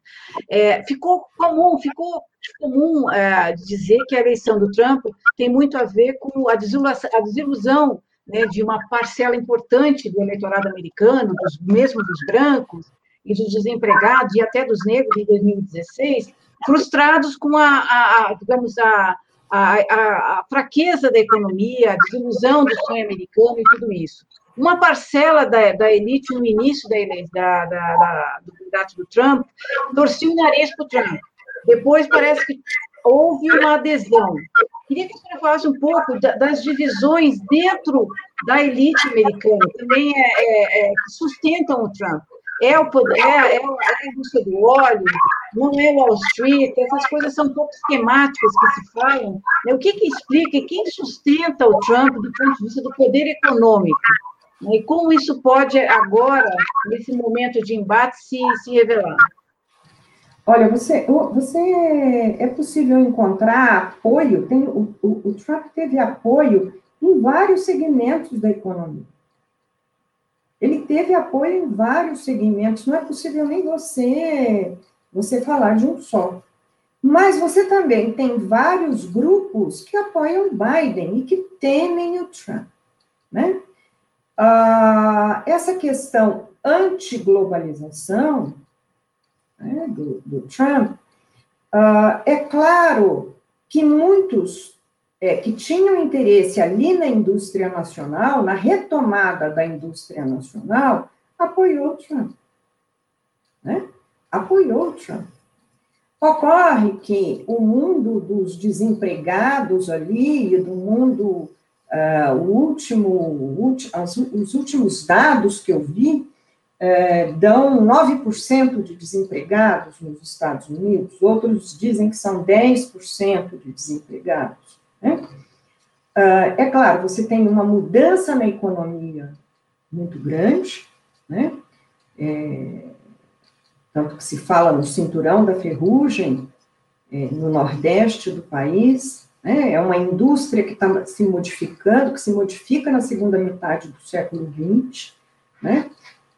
Speaker 2: É, ficou comum, ficou comum é, dizer que a eleição do Trump tem muito a ver com a desilusão, a desilusão né, de uma parcela importante do eleitorado americano, dos, mesmo dos brancos e dos desempregados e até dos negros em 2016, frustrados com a, a, a digamos, a, a, fraqueza da economia, a desilusão do sonho americano e tudo isso. Uma parcela da, da elite no início da, da, da, do mandato do Trump torcia o nariz para o Trump. Depois parece que houve uma adesão. Queria que você falasse um pouco das divisões dentro da elite americana, também é, é, é, que sustentam o Trump. É o poder, é, é, é a indústria do óleo, não é Wall Street, essas coisas são pouco esquemáticas que se falam. Né? O que, que explica, quem sustenta o Trump do ponto de vista do poder econômico? E como isso pode, agora, nesse momento de embate, se, se revelar?
Speaker 3: Olha, você, você é possível encontrar apoio, tem, o, o, o Trump teve apoio em vários segmentos da economia. Ele teve apoio em vários segmentos, não é possível nem você, você falar de um só. Mas você também tem vários grupos que apoiam Biden e que temem o Trump. Né? Ah, essa questão anti-globalização né, do, do, Trump, uh, é claro que muitos é, que tinham interesse ali na indústria nacional, na retomada da indústria nacional, apoiou o Trump. Né? Apoiou o Trump. Ocorre que o mundo dos desempregados ali, do mundo, uh, o último, os últimos dados que eu vi, é, dão 9% de desempregados nos Estados Unidos, outros dizem que são 10% de desempregados. Né? Uh, é claro, você tem uma mudança na economia muito grande, né? É, tanto que se fala no cinturão da ferrugem, é, no nordeste do país, né? é uma indústria que está se modificando, que se modifica na segunda metade do século XX, né?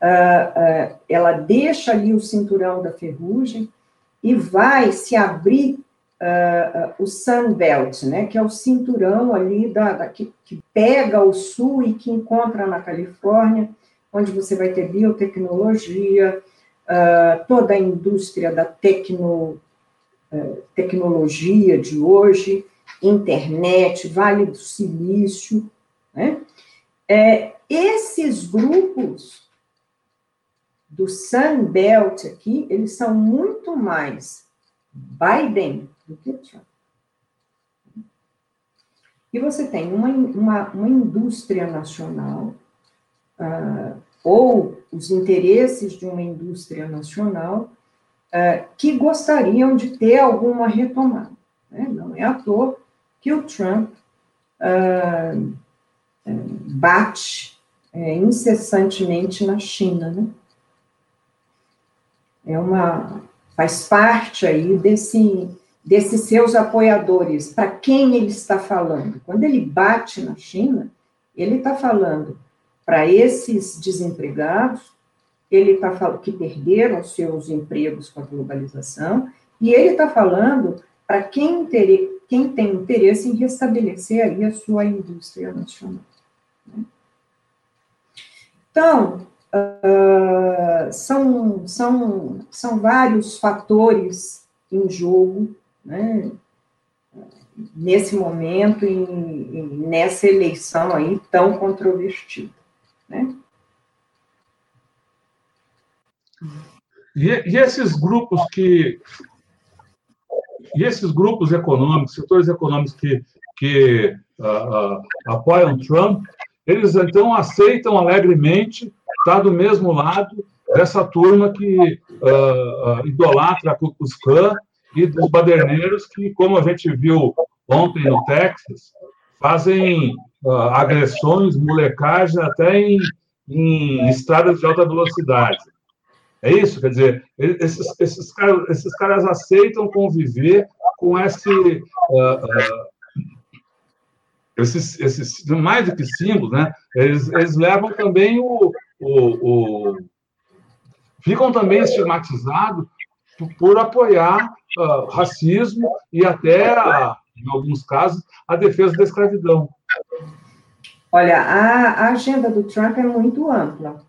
Speaker 3: Uh, uh, ela deixa ali o cinturão da ferrugem e vai se abrir uh, o Sunbelt, né, que é o cinturão ali da, da que, que, pega o sul e que encontra na Califórnia, onde você vai ter biotecnologia, uh, toda a indústria da tecno, uh, tecnologia de hoje, internet, Vale do Silício, né? É, esses grupos do Sunbelt aqui, eles são muito mais Biden do Trump. E você tem uma, uma, uma indústria nacional, uh, ou os interesses de uma indústria nacional, uh, que gostariam de ter alguma retomada. Né? Não é à toa que o Trump uh, bate é, incessantemente na China. Né? É uma, faz parte aí desse desses seus apoiadores, para quem ele está falando. Quando ele bate na China, ele está falando para esses desempregados, ele está falando que perderam seus empregos com a globalização, e ele está falando para quem, quem tem interesse em restabelecer aí a sua indústria nacional. Né? Então, uh, são, são, são vários fatores em jogo né, nesse momento e, nessa eleição aí tão controvertida. Né?
Speaker 1: E, e, esses grupos que e esses grupos econômicos, setores econômicos que, que uh, uh, apoiam Trump, eles então aceitam alegremente estar do mesmo lado dessa turma que uh, idolatra a Ku Klux Klan e dos baderneiros que, como a gente viu ontem no Texas, fazem uh, agressões, molecagem até em, em estradas de alta velocidade. É isso? Quer dizer, esses, esses, caras, esses caras aceitam conviver com esse. Uh, esses, esses, mais do que símbolos, né? Eles, eles levam também o, o, o ficam também estigmatizados por apoiar uh, racismo e até, uh, em alguns casos, a defesa da escravidão.
Speaker 3: Olha, a, a agenda do Trump é muito ampla.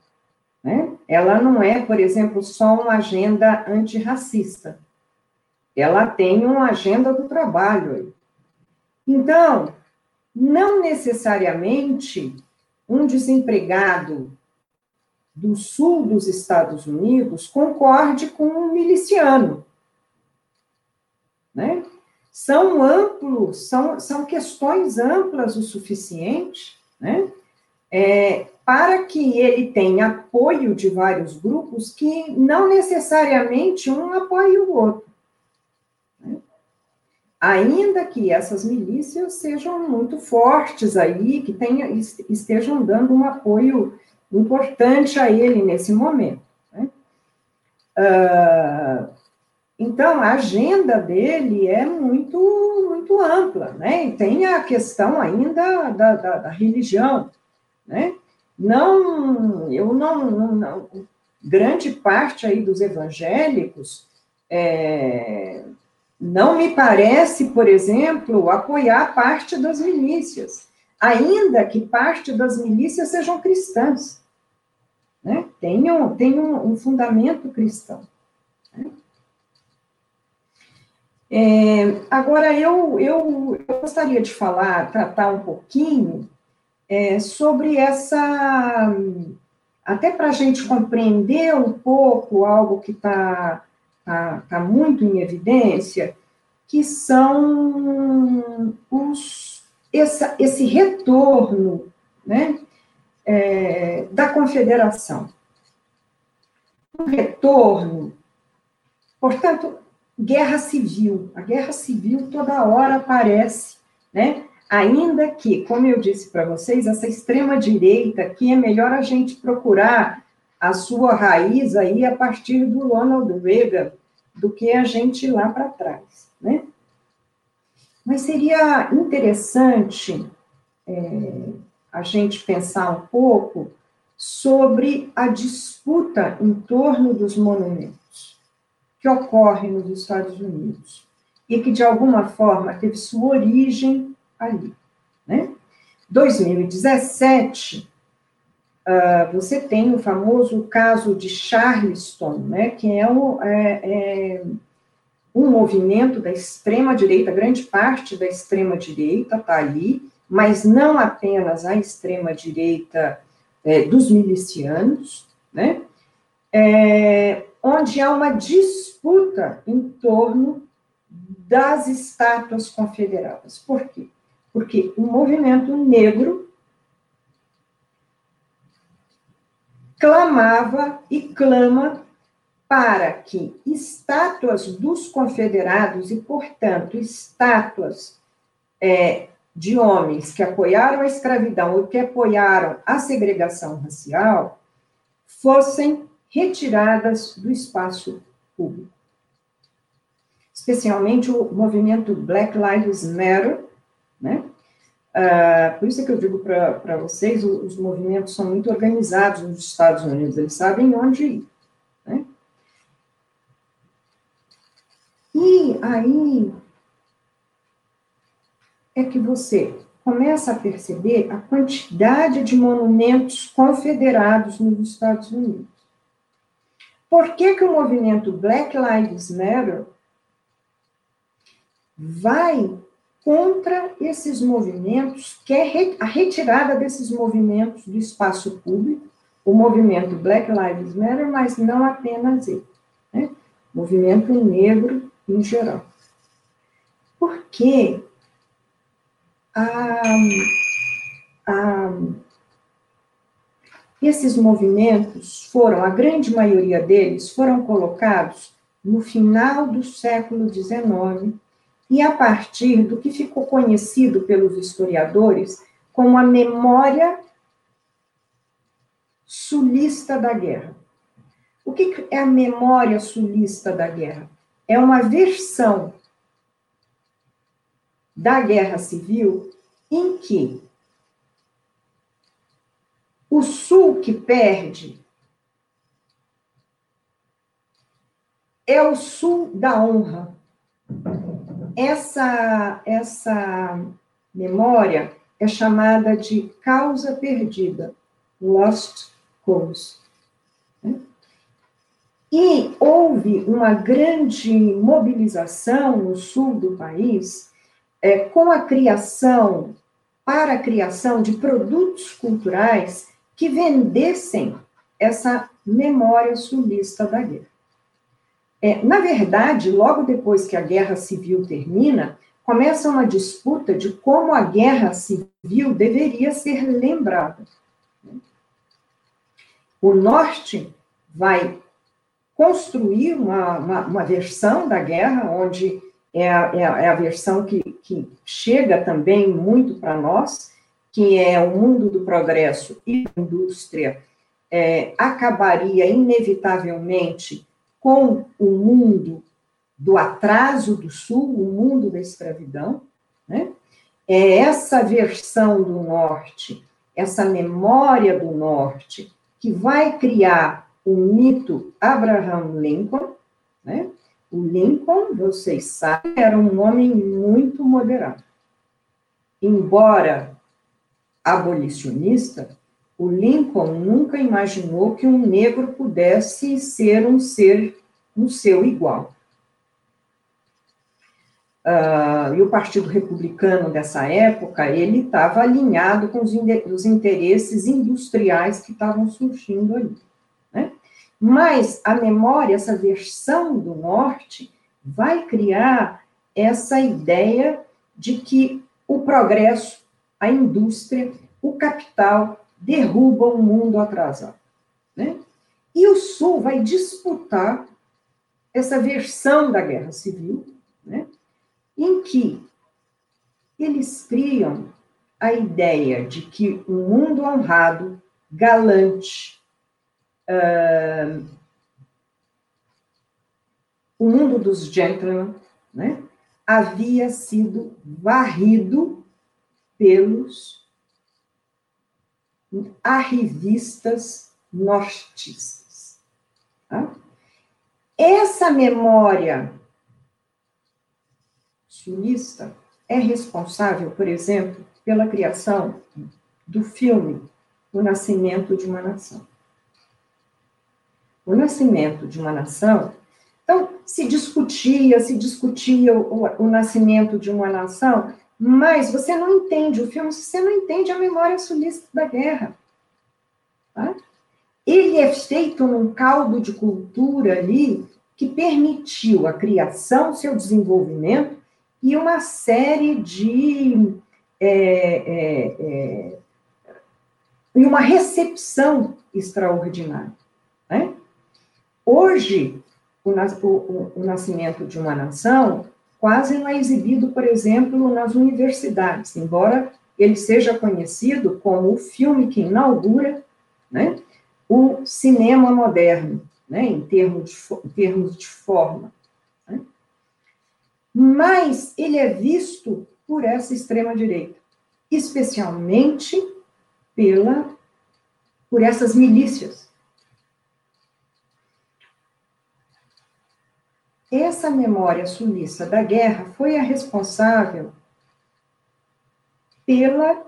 Speaker 3: Né? Ela não é, por exemplo, só uma agenda antirracista. Ela tem uma agenda do trabalho. Então, não necessariamente um desempregado do sul dos Estados Unidos concorde com um miliciano. Né? São amplos, são, são questões amplas o suficiente né? É, para que ele tenha apoio de vários grupos que não necessariamente um apoie o outro. Né? Ainda que essas milícias sejam muito fortes aí, que tenha, estejam dando um apoio importante a ele nesse momento. Né? Uh, então, a agenda dele é muito, muito ampla, né? E tem a questão ainda da, da, da religião, né? Não, eu não, não, não, grande parte aí dos evangélicos é, não me parece, por exemplo, apoiar parte das milícias, ainda que parte das milícias sejam cristãs né? tem, um, tem um, um fundamento cristão. Né? É, agora, eu, eu, eu, gostaria de falar, tratar um pouquinho é, sobre essa, até para a gente compreender um pouco algo que está tá, tá muito em evidência, que são os, essa, esse retorno né, é, da confederação. um retorno. Portanto, guerra civil. A guerra civil toda hora aparece, né? Ainda que, como eu disse para vocês, essa extrema-direita aqui é melhor a gente procurar a sua raiz aí a partir do Ronald Reagan do que a gente ir lá para trás, né? Mas seria interessante é, a gente pensar um pouco sobre a disputa em torno dos monumentos que ocorre nos Estados Unidos e que, de alguma forma, teve sua origem ali. Né? 2017, uh, você tem o famoso caso de Charleston, né, que é um, é, é um movimento da extrema-direita, grande parte da extrema-direita está ali, mas não apenas a extrema-direita é, dos milicianos, né, é, onde há uma disputa em torno das estátuas confederadas. Por quê? Porque o movimento negro clamava e clama para que estátuas dos confederados e, portanto, estátuas é, de homens que apoiaram a escravidão ou que apoiaram a segregação racial fossem retiradas do espaço público. Especialmente o movimento Black Lives Matter, né? Uh, por isso é que eu digo para vocês, os movimentos são muito organizados nos Estados Unidos, eles sabem onde ir. Né? Aí é que você começa a perceber a quantidade de monumentos confederados nos Estados Unidos. Por que, que o movimento Black Lives Matter vai contra esses movimentos, quer a retirada desses movimentos do espaço público, o movimento Black Lives Matter, mas não apenas ele, né? movimento negro em geral. Porque a, a, esses movimentos foram, a grande maioria deles, foram colocados no final do século XIX e a partir do que ficou conhecido pelos historiadores como a memória sulista da guerra. O que é a memória sulista da guerra? É uma versão da guerra civil em que o sul que perde é o sul da honra essa, essa memória é chamada de causa perdida, lost cause. E houve uma grande mobilização no sul do país é, com a criação, para a criação de produtos culturais que vendessem essa memória sulista da guerra. É, na verdade, logo depois que a guerra civil termina, começa uma disputa de como a guerra civil deveria ser lembrada. O norte vai construir uma, uma, uma versão da guerra, onde é a, é a, é a versão que, que chega também muito para nós, que é o mundo do progresso e da indústria, é, acabaria inevitavelmente com o mundo do atraso do Sul, o mundo da escravidão, né? É essa versão do Norte, essa memória do Norte, que vai criar o mito Abraham Lincoln, né? O Lincoln, vocês sabem, era um homem muito moderado. Embora abolicionista, o Lincoln nunca imaginou que um negro pudesse ser um ser um seu igual. Uh, e o Partido Republicano dessa época, ele estava alinhado com os, os, interesses industriais que estavam surgindo ali. Mas a memória, essa versão do Norte, vai criar essa ideia de que o progresso, a indústria, o capital derrubam o mundo atrasado. Né? E o Sul vai disputar essa versão da guerra civil, né, em que eles criam a ideia de que um mundo honrado, galante, uh, o mundo dos gentlemen, né, havia sido varrido pelos arrivistas nortistas. Tá? Essa memória sulista é responsável, por exemplo, pela criação do filme O Nascimento de uma Nação. O Nascimento de uma Nação. Então, se discutia, se discutia o, o nascimento de uma nação, mas você não entende o filme se você não entende a memória sulista da guerra. Tá? Ele é feito num caldo de cultura ali que permitiu a criação, seu desenvolvimento e uma série de. É, é, é, e uma recepção extraordinária. Né? Hoje, o, o, o nascimento de uma nação quase não é exibido, por exemplo, nas universidades, embora ele seja conhecido como o filme que inaugura né, o cinema moderno, né, em, termos de, em termos de forma. Né? Mas ele é visto por essa extrema-direita, especialmente pela, por essas milícias. Essa memória sulista da guerra foi a responsável pela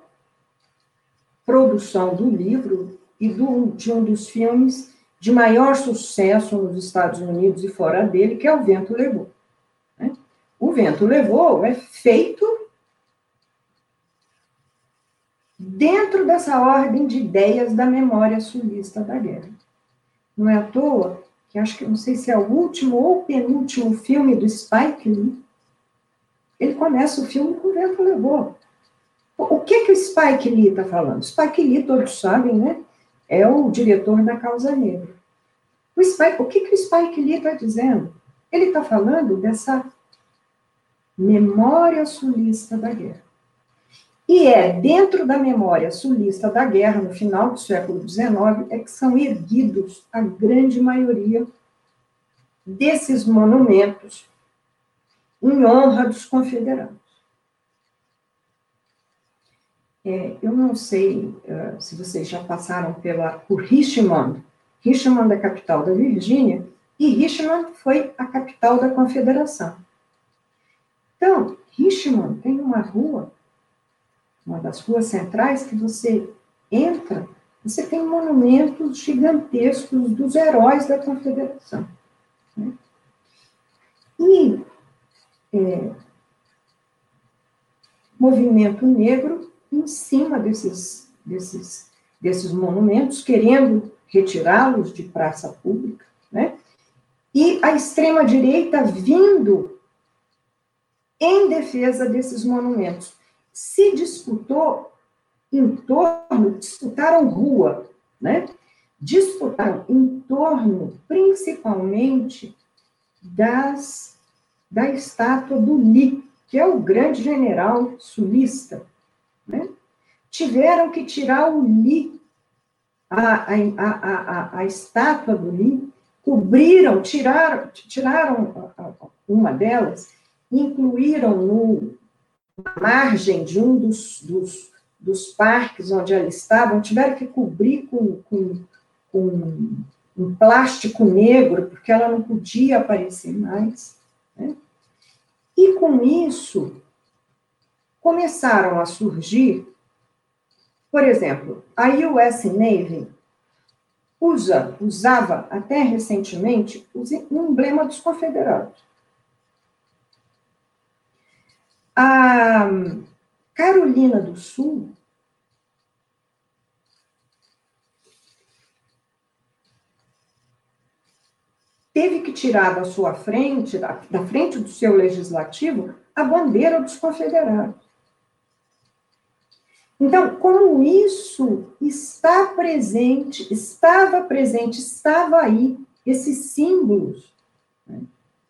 Speaker 3: produção do livro e do, de um dos filmes de maior sucesso nos Estados Unidos e fora dele, que é O Vento Levou. Né? O Vento Levou é feito dentro dessa ordem de ideias da memória sulista da guerra. Não é à toa que acho que não sei se é o último ou penúltimo filme do Spike Lee. Ele começa o filme com o vento levou. O que que o Spike Lee está falando? Spike Lee, todos sabem, né? É o diretor da Causa Negra. O, Spike, o que que o Spike Lee está dizendo? Ele está falando dessa memória sulista da guerra. E é dentro da memória sulista da guerra, no final do século XIX, é que são erguidos a grande maioria desses monumentos em honra dos confederados. É, eu não sei uh, se vocês já passaram pela, por Richmond. Richmond é a capital da Virgínia, e Richmond foi a capital da Confederação. Então, Richmond tem uma rua uma das ruas centrais, que você entra, você tem monumentos gigantescos dos heróis da Confederação. Né? E é, movimento negro em cima desses, desses, desses monumentos, querendo retirá-los de praça pública, né? E a extrema-direita vindo em defesa desses monumentos se disputou em torno, disputaram rua, né? Disputaram em torno, principalmente, das, da estátua do Li, que é o grande general sulista, né? Tiveram que tirar o Li, a, a, a, a, estátua do Li, cobriram, tiraram, tiraram uma delas, incluíram no, margem de um dos, dos, dos parques onde elas estavam, tiveram que cobrir com, com, com um plástico negro, porque ela não podia aparecer mais. Né? E com isso, começaram a surgir, por exemplo, a US Navy usa, usava até recentemente o emblema dos confederados. A Carolina do Sul teve que tirar da sua frente, da, da frente do seu legislativo, a bandeira dos confederados. Então, como isso está presente, estava presente, estava aí, esses símbolos né,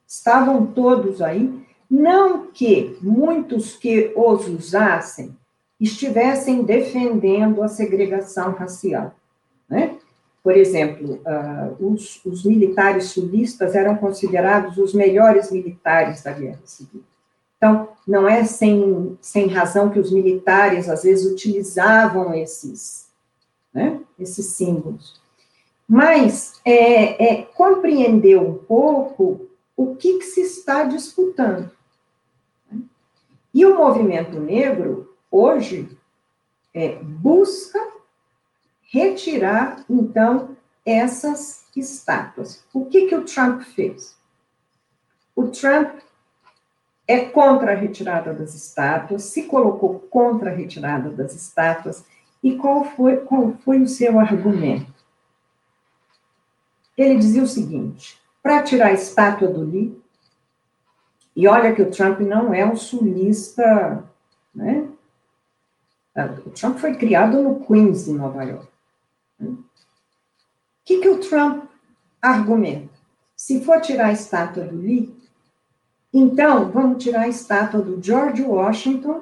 Speaker 3: estavam todos aí, não que muitos que os usassem estivessem defendendo a segregação racial, né? Por exemplo, uh, os, os, militares sulistas eram considerados os melhores militares da Guerra Civil. Então, não é sem, sem razão que os militares, às vezes, utilizavam esses, né, esses símbolos. Mas é, é, compreender um pouco o que, que se está disputando. E o movimento negro, hoje, é, busca retirar, então, essas estátuas. O que, que o Trump fez? O Trump é contra a retirada das estátuas, se colocou contra a retirada das estátuas, e qual foi, qual foi o seu argumento? Ele dizia o seguinte: para tirar a estátua do Lee, e olha que o Trump não é um sulista, né? O Trump foi criado no Queens, em Nova York. O que, que o Trump argumenta? Se for tirar a estátua do Lee, então vamos tirar a estátua do George Washington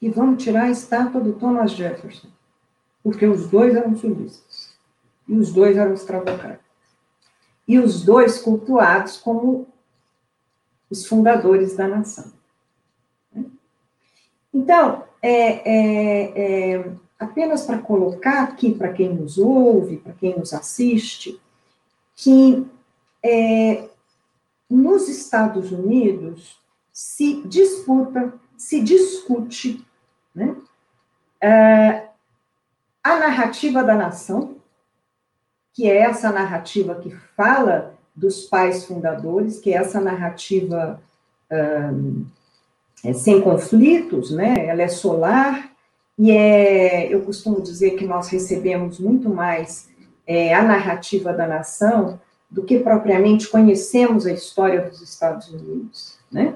Speaker 3: e vamos tirar a estátua do Thomas Jefferson, porque os dois eram sulistas e os dois eram escravocratas. E os dois cultuados como os fundadores da nação. Então, é, é, é apenas para colocar aqui para quem nos ouve, para quem nos assiste, que é, nos Estados Unidos se disputa, se discute né, é, a narrativa da nação, que é essa narrativa que fala dos pais fundadores, que é essa narrativa um, é, sem conflitos, né? Ela é solar, e é, eu costumo dizer que nós recebemos muito mais é, a narrativa da nação do que propriamente conhecemos a história dos Estados Unidos, né?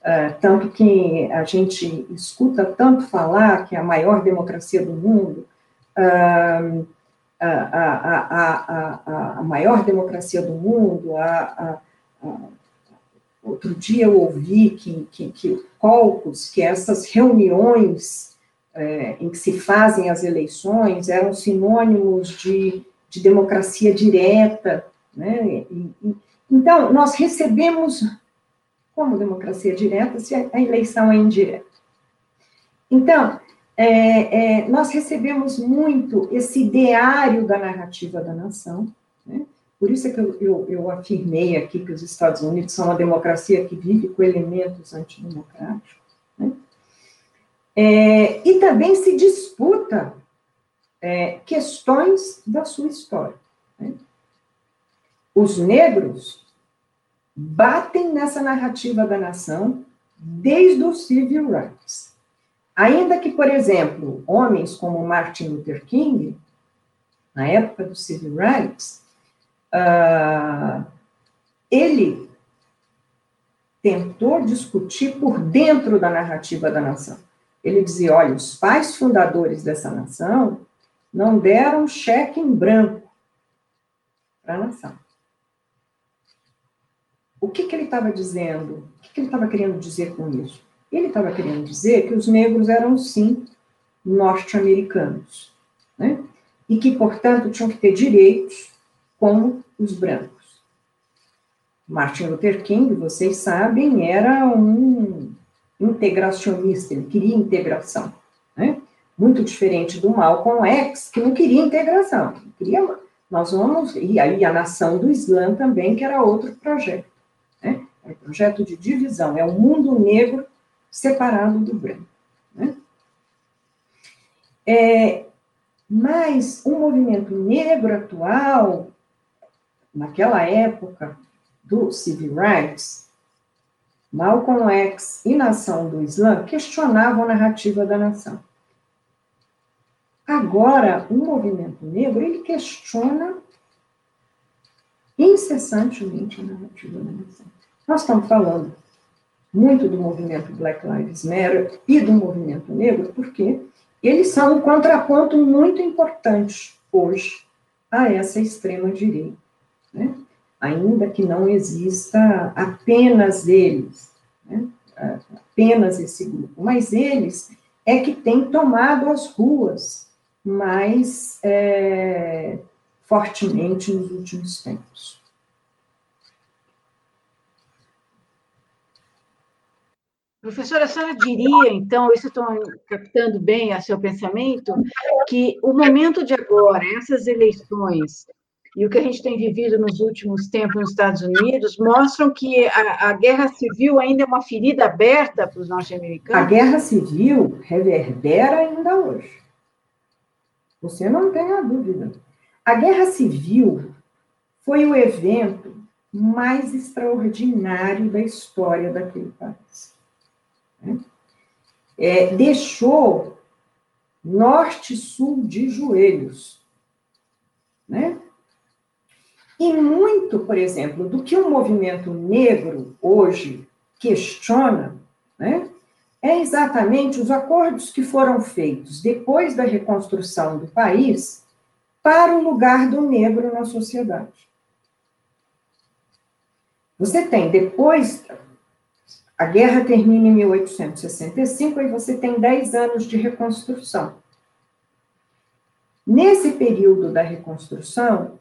Speaker 3: Uh, tanto que a gente escuta tanto falar que é a maior democracia do mundo, uh, a, a, a, a, maior democracia do mundo, a, outro dia eu ouvi que, que, que caucus, que essas reuniões é, em que se fazem as eleições eram sinônimos de, de democracia direta, né? E, e, então, nós recebemos como democracia direta se a eleição é indireta. Então, é, é, nós recebemos muito esse ideário da narrativa da nação, né? por isso é que eu, eu, eu, afirmei aqui que os Estados Unidos são uma democracia que vive com elementos antidemocráticos, né? É, e também se disputa é, questões da sua história. Né? Os negros batem nessa narrativa da nação desde o civil rights. Ainda que, por exemplo, homens como Martin Luther King, na época do civil rights, uh, ele tentou discutir por dentro da narrativa da nação. Ele dizia: olha, os pais fundadores dessa nação não deram cheque em branco para a nação. O que, que ele estava dizendo? O que, que ele estava querendo dizer com isso? Ele estava querendo dizer que os negros eram, sim, norte-americanos, né? e que, portanto, tinham que ter direitos como os brancos. Martin Luther King, vocês sabem, era um integracionista, ele queria integração, né? Muito diferente do Malcolm X, que não queria integração, queria, nós vamos, e aí a nação do Islã também, que era outro projeto, né? É um projeto de divisão, é o mundo negro separado do branco, né? É, mas o movimento negro atual, naquela época do civil rights, Malcolm X e Nação do Islã questionavam a narrativa da nação. Agora, o movimento negro, ele questiona incessantemente a narrativa da nação. Nós estamos falando muito do movimento Black Lives Matter e do movimento negro, porque eles são um contraponto muito importante hoje a essa extrema-direita. Né? Ainda que não exista apenas eles, né? apenas esse grupo, mas eles é que têm tomado as ruas mais é, fortemente nos últimos tempos.
Speaker 2: Professora, a senhora diria, então, isso estou captando bem a seu pensamento, que o momento de agora, essas eleições, e o que a gente tem vivido nos últimos tempos nos Estados Unidos, mostram que a, a guerra civil ainda é uma ferida aberta para os norte-americanos?
Speaker 3: A guerra civil reverbera ainda hoje. Você não tem a dúvida. A guerra civil foi o evento mais extraordinário da história daquele país? É, deixou norte e sul de joelhos. Né? E muito, por exemplo, do que o movimento negro hoje questiona, né, é exatamente os acordos que foram feitos depois da reconstrução do país para o lugar do negro na sociedade. Você tem, depois a guerra termina em 1865 e você tem 10 anos de reconstrução. Nesse período da reconstrução,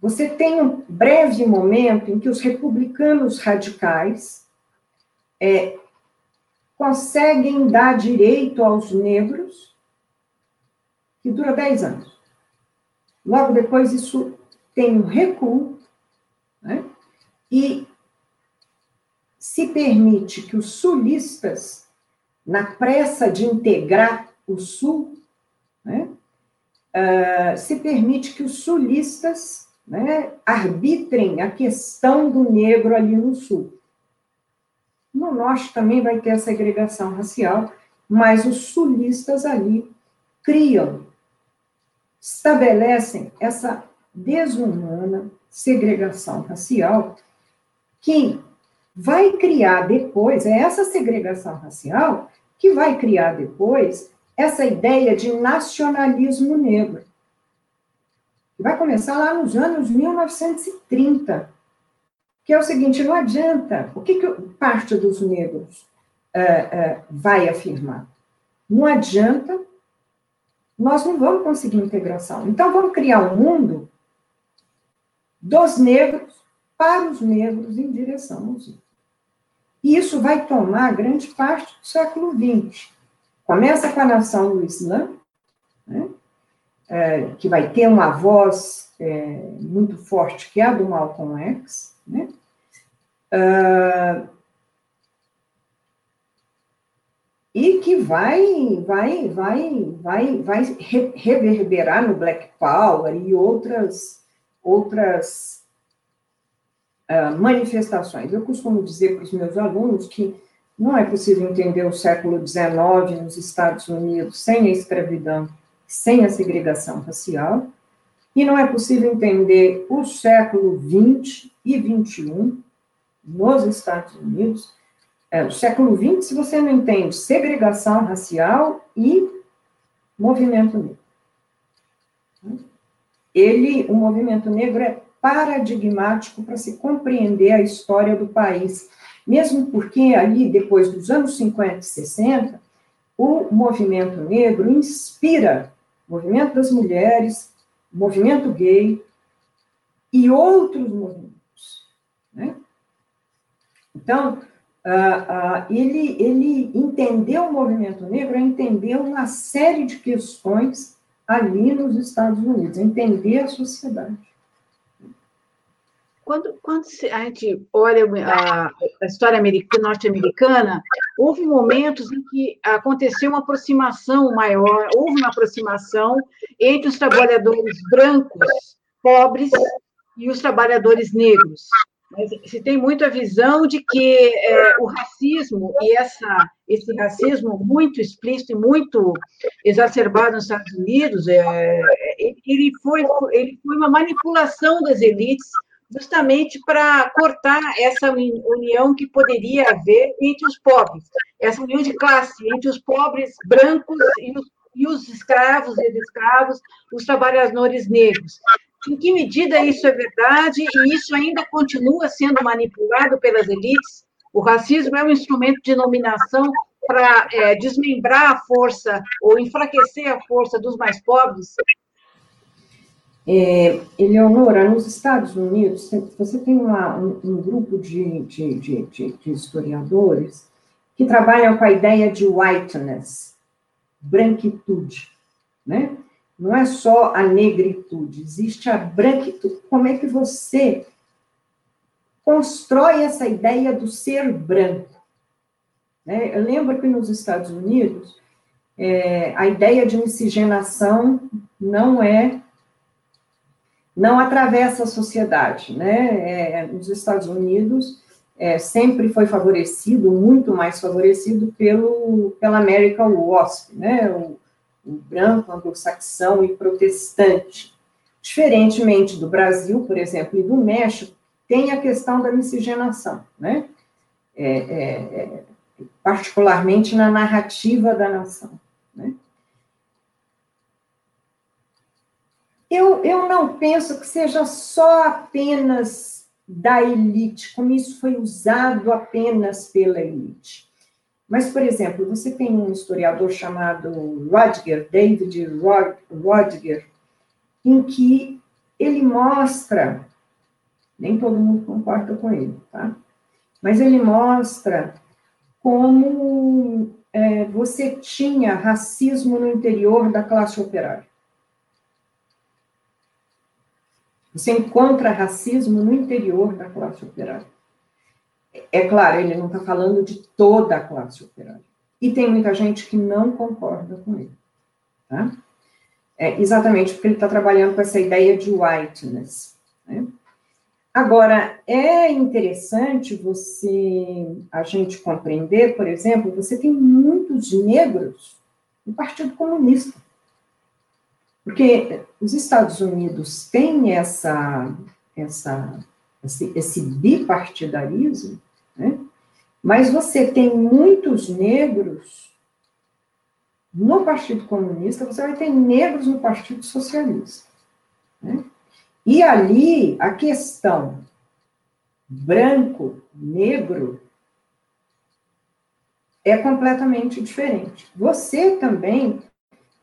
Speaker 3: você tem um breve momento em que os republicanos radicais é, conseguem dar direito aos negros, que dura 10 anos. Logo depois, isso tem um recuo, né? e se permite que os sulistas, na pressa de integrar o Sul, né, uh, se permite que os sulistas né, arbitrem a questão do negro ali no Sul. No Norte também vai ter a segregação racial, mas os sulistas ali criam, estabelecem essa desumana segregação racial que vai criar depois, é essa segregação racial que vai criar depois essa ideia de nacionalismo negro. Vai começar lá nos anos 1930, que é o seguinte: não adianta. O que, que parte dos negros uh, uh, vai afirmar? Não adianta, nós não vamos conseguir integração. Então, vamos criar um mundo dos negros para os negros em direção aos outros. E isso vai tomar grande parte do século XX. Começa com a nação do Islã, né, é, que vai ter uma voz é, muito forte, que é a do Malcolm X, né, uh, e que vai, vai, vai, vai, vai reverberar no Black Power e outras, outras uh, manifestações. Eu costumo dizer para os meus alunos que não é possível entender o século XIX nos Estados Unidos sem a escravidão, sem a segregação racial, e não é possível entender o século XX e XXI nos Estados Unidos, é, o século XX, se você não entende segregação racial e movimento negro. Ele, o movimento negro é paradigmático para se compreender a história do país. Mesmo porque ali, depois dos anos 50 e 60, o movimento negro inspira o movimento das mulheres, o movimento gay e outros movimentos. Né? Então, uh, uh, ele, ele entendeu o movimento negro, entendeu uma série de questões ali nos Estados Unidos, entender a sociedade.
Speaker 2: Quando, quando a gente olha a, a história norte-americana, houve momentos em que aconteceu uma aproximação maior, houve uma aproximação entre os trabalhadores brancos, pobres, e os trabalhadores negros. Se tem muito a visão de que é, o racismo e essa, esse racismo muito explícito e muito exacerbado nos Estados Unidos, é, ele, foi, ele foi uma manipulação das elites justamente para cortar essa união que poderia haver entre os pobres, essa união de classe entre os pobres brancos e os, e os escravos e escravos, os trabalhadores negros. Em que medida isso é verdade e isso ainda continua sendo manipulado pelas elites? O racismo é um instrumento de dominação para é, desmembrar a força ou enfraquecer a força dos mais pobres?
Speaker 3: É, Eleonora, nos Estados Unidos, você tem uma, um, um, grupo de, de, de, de, historiadores que trabalham com a ideia de whiteness, branquitude, né? Não é só a negritude, existe a branquitude. Como é que você constrói essa ideia do ser branco? Né? Eu lembro que nos Estados Unidos, é, a ideia de miscigenação não é não atravessa a sociedade, né? É, nos Estados Unidos é, sempre foi favorecido, muito mais favorecido pelo pela American WASP, né? O, o branco, anglo-saxão e protestante. Diferentemente do Brasil, por exemplo, e do México, tem a questão da miscigenação, né? É, é, é particularmente na narrativa da nação. Né? Eu, eu não penso que seja só apenas da elite, como isso foi usado apenas pela elite. Mas, por exemplo, você tem um historiador chamado Rodger, David Rodger, em que ele mostra, nem todo mundo concorda com ele, tá? Mas ele mostra como é, você tinha racismo no interior da classe operária. Você encontra racismo no interior da classe operária. É claro, ele não está falando de toda a classe operária. E tem muita gente que não concorda com ele. Tá? É, exatamente porque ele está trabalhando com essa ideia de whiteness. Né? Agora, é interessante você, a gente compreender, por exemplo, você tem muitos negros no Partido Comunista. Porque os Estados Unidos têm essa, essa, esse, esse bipartidarismo, né? mas você tem muitos negros no Partido Comunista, você vai ter negros no Partido Socialista. Né? E ali a questão branco, negro, é completamente diferente. Você também,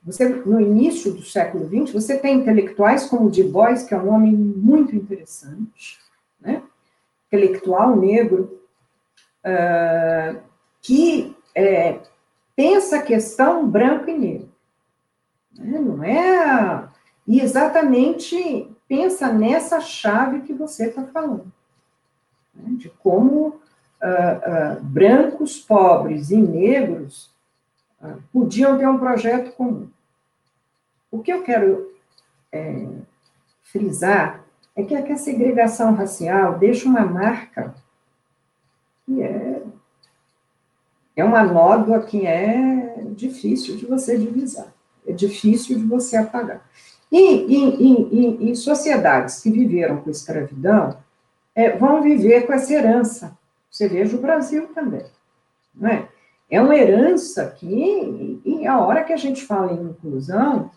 Speaker 3: você no início do século XX, você tem intelectuais como Du Bois, que é um homem muito interessante, né? intelectual negro, uh, que é, pensa a questão branco e negro. Né? Não é... E exatamente pensa nessa chave que você está falando, né, de como uh, uh, brancos, pobres e negros podiam ter um projeto comum. O que eu quero é, frisar é que, a segregação racial deixa uma marca que é, é uma nódoa que é difícil de você divisar, é difícil de você apagar. E em sociedades que viveram com escravidão, é, vão viver com essa herança. Você veja o Brasil também. Não é? é uma herança que, e a hora que a gente fala em inclusão,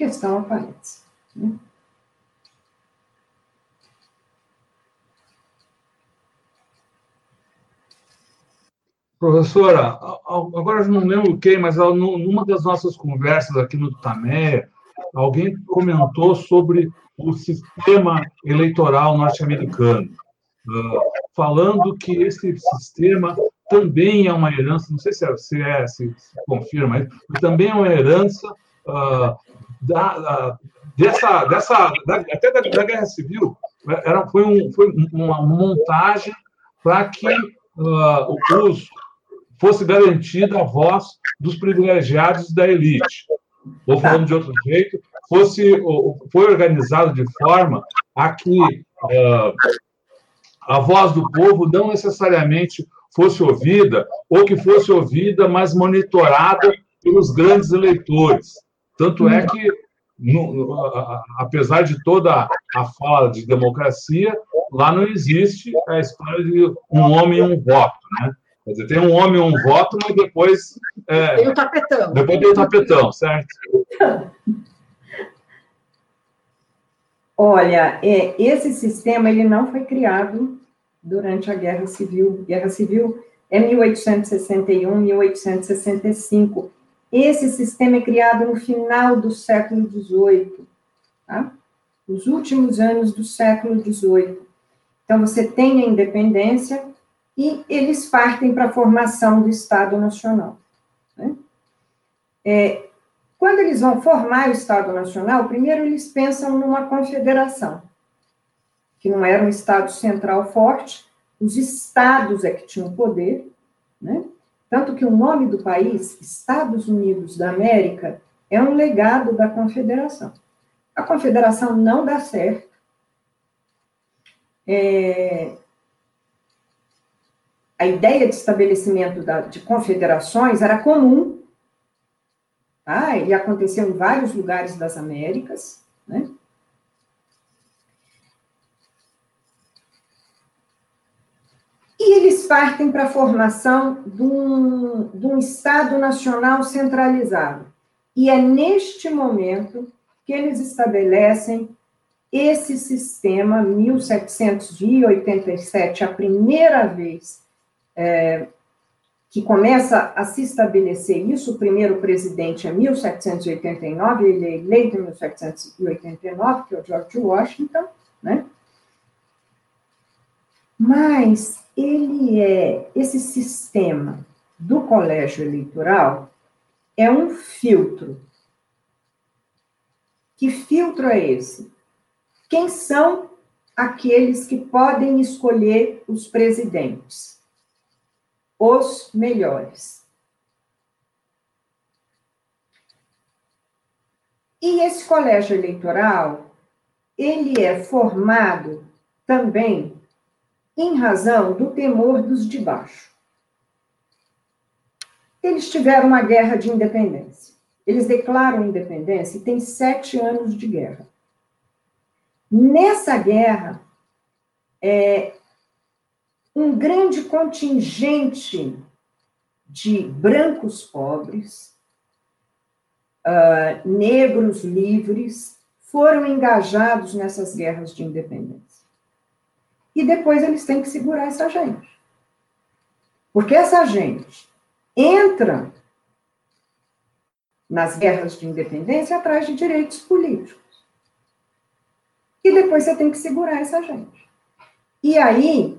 Speaker 3: questão aparece. Né?
Speaker 1: Professora, agora não lembro quem, mas numa das nossas conversas aqui no Tameia, alguém comentou sobre o sistema eleitoral norte-americano, uh, falando que esse sistema também é uma herança, não sei se é, se, é, se, confirma, mas também é uma herança uh, da, dessa, dessa da, até da, da, Guerra Civil, era, foi, um, foi uma montagem para que uh, os, fosse garantida a voz dos privilegiados da elite ou falando de outro jeito, fosse foi organizado de forma a que uh, a voz do povo não necessariamente fosse ouvida, ou que fosse ouvida, mas monitorada pelos grandes eleitores. Tanto é que no, apesar de toda a fala de democracia, lá não existe a história de um homem e um voto, né? Quer dizer, tem um homem e um voto, mas depois...
Speaker 2: É, tem o tapetão.
Speaker 1: Depois tem o tapetão, certo?
Speaker 3: Olha, é, esse sistema ele não foi criado durante a Guerra Civil. Guerra Civil é 1861, 1865. Esse sistema é criado no final do século XVIII, tá? Os últimos anos do século XVIII. Então, você tem a independência e eles partem para a formação do Estado Nacional. Né? É, quando eles vão formar o Estado Nacional, primeiro eles pensam numa confederação, que não era um Estado central forte, os estados é que tinham poder, né? Tanto que o nome do país, Estados Unidos da América, é um legado da confederação. A confederação não dá certo. É... A ideia de estabelecimento da, de confederações era comum, tá? e aconteceu em vários lugares das Américas, né? E eles partem para a formação de um, de um Estado Nacional centralizado. E é neste momento que eles estabelecem esse sistema, 1787, a primeira vez é, que começa a se estabelecer isso, o primeiro presidente é 1789, ele é eleito em 1789, que é o George Washington, né? Mas ele é, esse sistema do colégio eleitoral é um filtro. Que filtro é esse? Quem são aqueles que podem escolher os presidentes? Os melhores. E esse colégio eleitoral, ele é formado também em razão do temor dos de baixo. Eles tiveram uma guerra de independência. Eles declaram independência e tem sete anos de guerra. Nessa guerra, é, um grande contingente de brancos pobres, uh, negros livres, foram engajados nessas guerras de independência e depois eles têm que segurar essa gente. Porque essa gente entra nas guerras de independência atrás de direitos políticos. E depois você tem que segurar essa gente. E aí,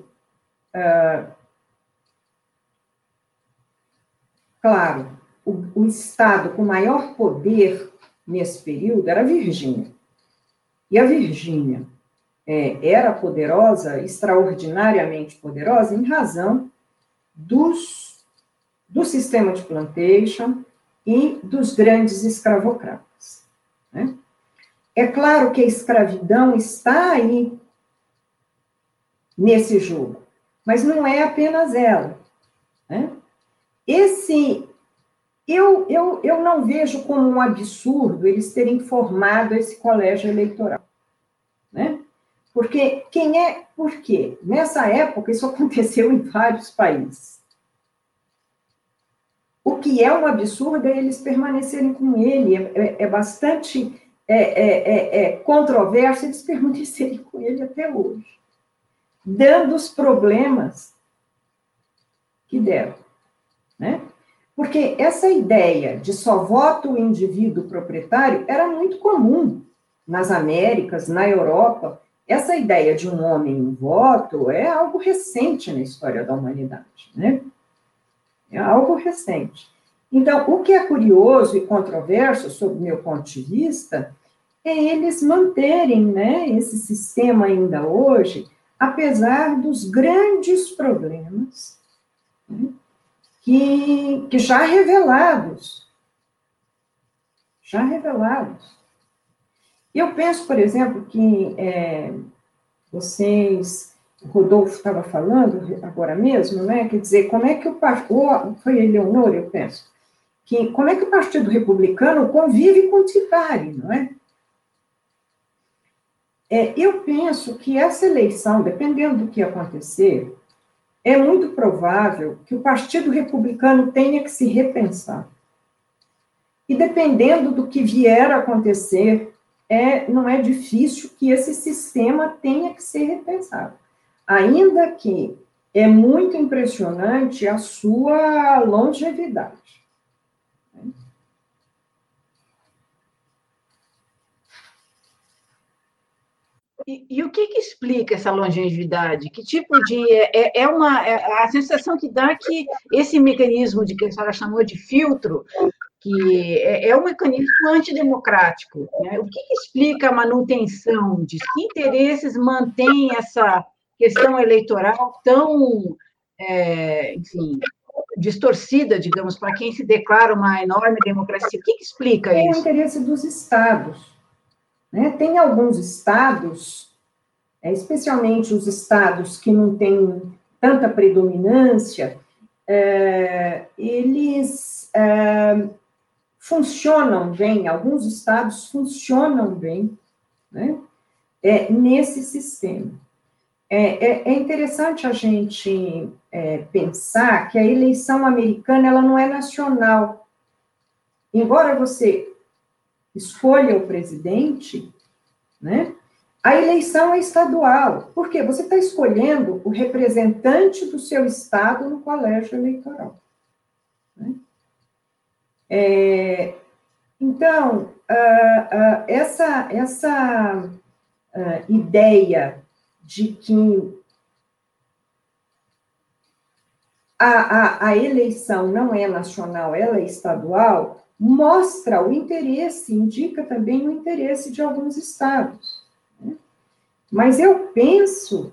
Speaker 3: uh, claro, o, o, estado com maior poder nesse período era a Virgínia. E a Virgínia é, era poderosa, extraordinariamente poderosa, em razão dos, do sistema de plantation e dos grandes escravocratas. Né? É claro que a escravidão está aí nesse jogo, mas não é apenas ela. Né? Esse, eu, eu, eu não vejo como um absurdo eles terem formado esse colégio eleitoral. Porque quem é, por quê? Nessa época, isso aconteceu em vários países. O que é um absurdo é eles permanecerem com ele, é, é, é bastante é, é, é, é controverso eles permanecerem com ele até hoje, dando os problemas que deram. Né? Porque essa ideia de só voto o indivíduo proprietário era muito comum nas Américas, na Europa, essa ideia de um homem um voto é algo recente na história da humanidade, né? É algo recente. Então, o que é curioso e controverso, sob meu ponto de vista, é eles manterem né, esse sistema ainda hoje, apesar dos grandes problemas né, que, que já revelados. Já revelados. Eu penso, por exemplo, que é, vocês, o Rodolfo estava falando agora mesmo, né? Quer dizer, como é que o partido, foi a Eleonora, eu penso, que como é que o Partido Republicano convive com o Tea não é? é, eu penso que essa eleição, dependendo do que acontecer, é muito provável que o Partido Republicano tenha que se repensar. E dependendo do que vier a acontecer, é, não é difícil que esse sistema tenha que ser repensado. Ainda que é muito impressionante a sua longevidade.
Speaker 2: E, e, o que, que, explica essa longevidade? Que tipo de. É, é uma. É, a sensação que dá que esse mecanismo de que a senhora chamou de filtro, que é, é um mecanismo antidemocrático. Né? O que, que, explica a manutenção disso? Que interesses mantém essa questão eleitoral tão, é, enfim, distorcida, digamos, para quem se declara uma enorme democracia? O que, que explica
Speaker 3: é
Speaker 2: isso?
Speaker 3: É o interesse dos estados. Né? Tem alguns estados, é, especialmente os estados que não têm tanta predominância, é, eles funcionam bem, alguns estados funcionam bem né? é, nesse sistema. É, é, é, interessante a gente é, pensar que a eleição americana ela não é nacional. Embora você escolha o presidente, né? A eleição é estadual. Por quê? Você está escolhendo o representante do seu estado no colégio eleitoral. Né? É, então, uh, uh, essa, essa uh, ideia de que a, a, a eleição não é nacional, ela é estadual, mostra o interesse, indica também o interesse de alguns estados. Né? Mas eu penso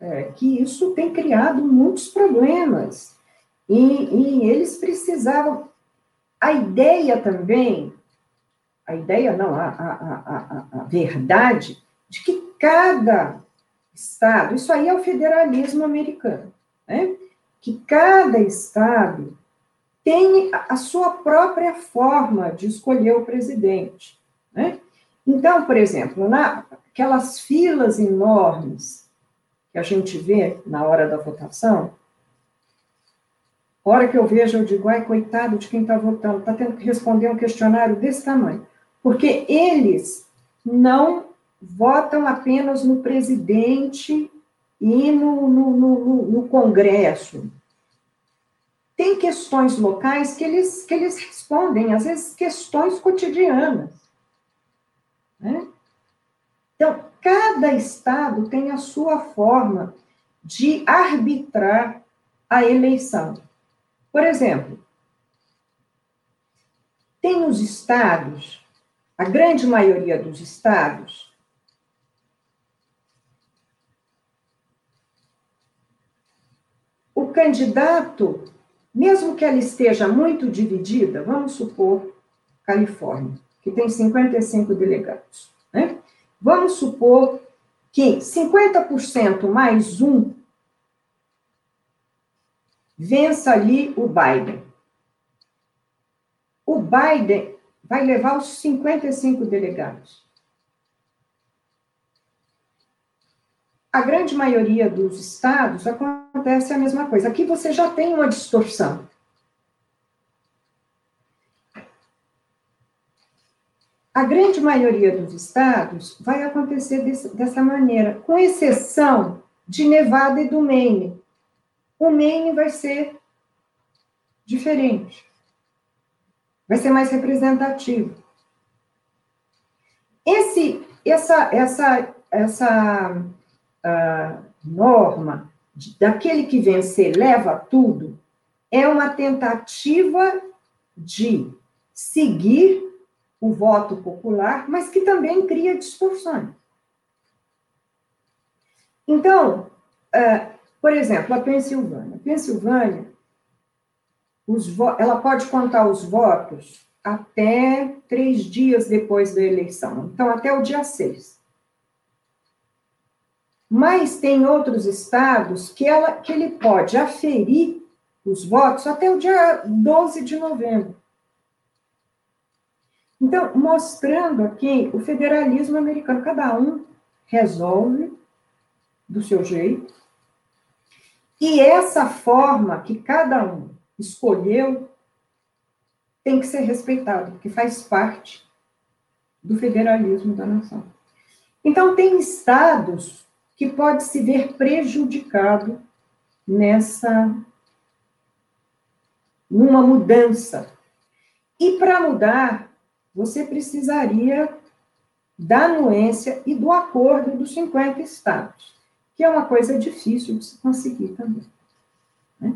Speaker 3: é, que isso tem criado muitos problemas, e, e eles precisavam. A ideia também, a ideia não, a, a, a, a verdade, de que cada estado, isso aí é o federalismo americano, né? que cada estado tem a sua própria forma de escolher o presidente. Né? Então, por exemplo, naquelas filas enormes que a gente vê na hora da votação, hora que eu vejo, eu digo, ai, coitado de quem está votando, está tendo que responder um questionário desse tamanho. Porque eles não votam apenas no presidente e no, no, no, no Congresso, tem questões locais que eles, que eles respondem, às vezes questões cotidianas. Né? Então, cada estado tem a sua forma de arbitrar a eleição. Por exemplo, tem os estados, a grande maioria dos estados, o candidato mesmo que ela esteja muito dividida, vamos supor Califórnia, que tem 55 delegados, né? Vamos supor que 50% mais um vença ali o Biden. O Biden vai levar os 55 delegados. A grande maioria dos estados acontece a mesma coisa. Aqui você já tem uma distorção. A grande maioria dos estados vai acontecer desse, dessa maneira, com exceção de Nevada e do Maine. O Maine vai ser diferente, vai ser mais representativo. Esse, essa, essa, essa uh, norma daquele que vencer leva tudo é uma tentativa de seguir o voto popular, mas que também cria distorções. Então, uh, por exemplo, a Pensilvânia. Pensilvânia, ela pode contar os votos até três dias depois da eleição, então até o dia 6. Mas tem outros estados que, ela, que ele pode aferir os votos até o dia 12 de novembro. Então, mostrando aqui o federalismo americano, cada um resolve do seu jeito, e essa forma que cada um escolheu tem que ser respeitada, porque faz parte do federalismo da nação. Então, tem estados que pode se ver prejudicado nessa numa mudança. E para mudar, você precisaria da anuência e do acordo dos 50 estados, que é uma coisa difícil de se conseguir também. Né?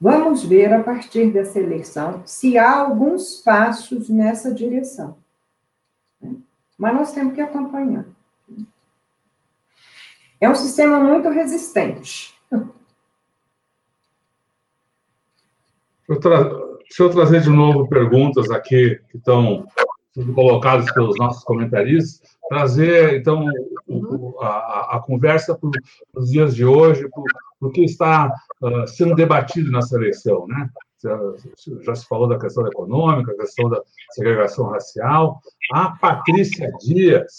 Speaker 3: Vamos ver a partir dessa eleição se há alguns passos nessa direção. Né? Mas nós temos que acompanhar. É um sistema muito resistente.
Speaker 1: Deixa eu trazer de novo perguntas aqui que estão sendo colocadas pelos nossos comentaristas. Trazer, então, o, a, a, conversa para os dias de hoje, para o que está uh, sendo debatido nessa eleição, né? Já se falou da questão econômica, a questão da segregação racial. A Patrícia Dias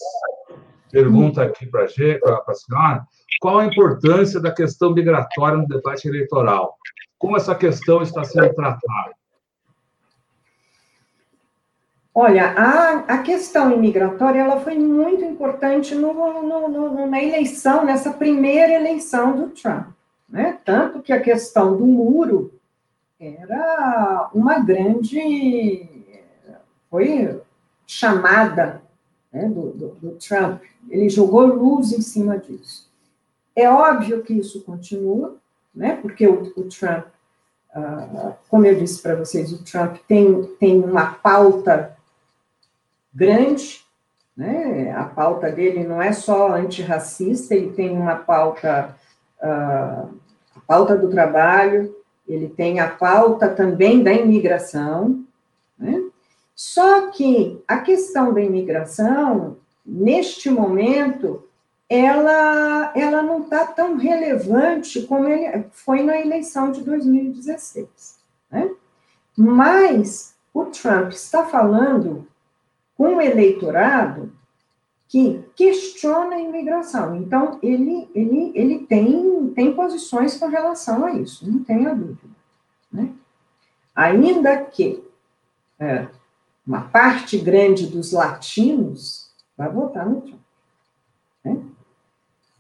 Speaker 1: pergunta aqui para a senhora qual a importância da questão migratória no debate eleitoral. Como essa questão está sendo tratada?
Speaker 3: Olha, a, a questão imigratória ela foi muito importante no, no, no, na eleição, nessa primeira eleição do Trump. Né? Tanto que a questão do muro era uma grande. foi chamada né, do, do, do Trump. Ele jogou luz em cima disso. É óbvio que isso continua, né? Porque o, o Trump, uh, como eu disse para vocês, o Trump tem, tem uma pauta grande, né? A pauta dele não é só antirracista, ele tem uma pauta, uh, a pauta do trabalho, ele tem a pauta também da imigração, né? Só que a questão da imigração, neste momento, ela, ela não está tão relevante como ele foi na eleição de 2016. Né? Mas o Trump está falando com o eleitorado que questiona a imigração. Então, ele, ele, ele tem, tem posições com relação a isso, não tenha dúvida. Né? Ainda que é, uma parte grande dos latinos vai votar no Trump. Né?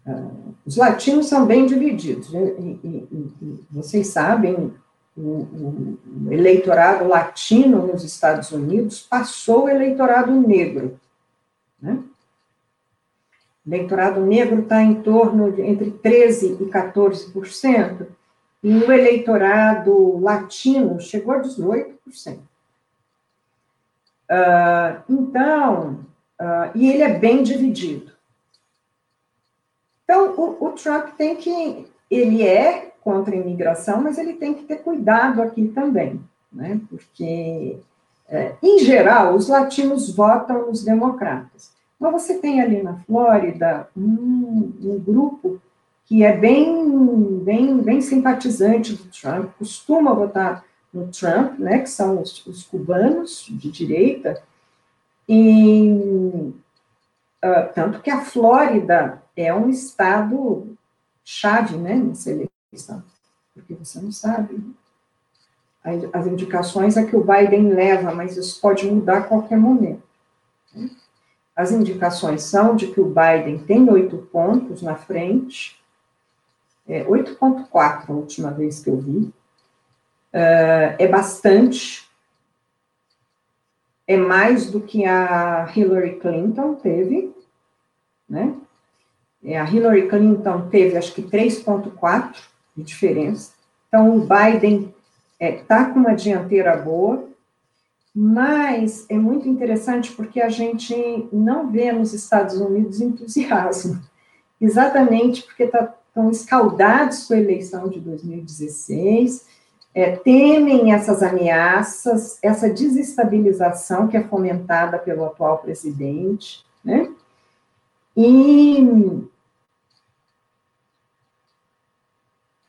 Speaker 3: Uh, os latinos são bem divididos, e, e, e, vocês sabem, o, o, eleitorado latino nos Estados Unidos passou o eleitorado negro. Né? O eleitorado negro está em torno de entre 13% e 14%, e o eleitorado latino chegou a 18%. Uh, então, uh, e ele é bem dividido. Então, o, o, Trump tem que, ele é contra a imigração, mas ele tem que ter cuidado aqui também, né? Porque, é, em geral, os latinos votam nos democratas. Mas você tem ali na Flórida um, um grupo que é bem, bem, bem simpatizante do Trump, costuma votar no Trump, né, que são os, os cubanos de direita, e uh, tanto que a Flórida é um estado chave, né, nessa eleição, porque você não sabe. As indicações é que o Biden leva, mas isso pode mudar a qualquer momento. Né? As indicações são de que o Biden tem oito pontos na frente, é, 8,4 a última vez que eu vi, Uh, é bastante, é mais do que a Hillary Clinton teve, né? É, a Hillary Clinton teve, acho que 3,4 de diferença. Então, o Biden está é, tá com uma dianteira boa, mas é muito interessante porque a gente não vê nos Estados Unidos entusiasmo, exatamente porque tá, estão escaldados com a eleição de 2016 é, temem essas ameaças, essa desestabilização que é fomentada pelo atual presidente, né? E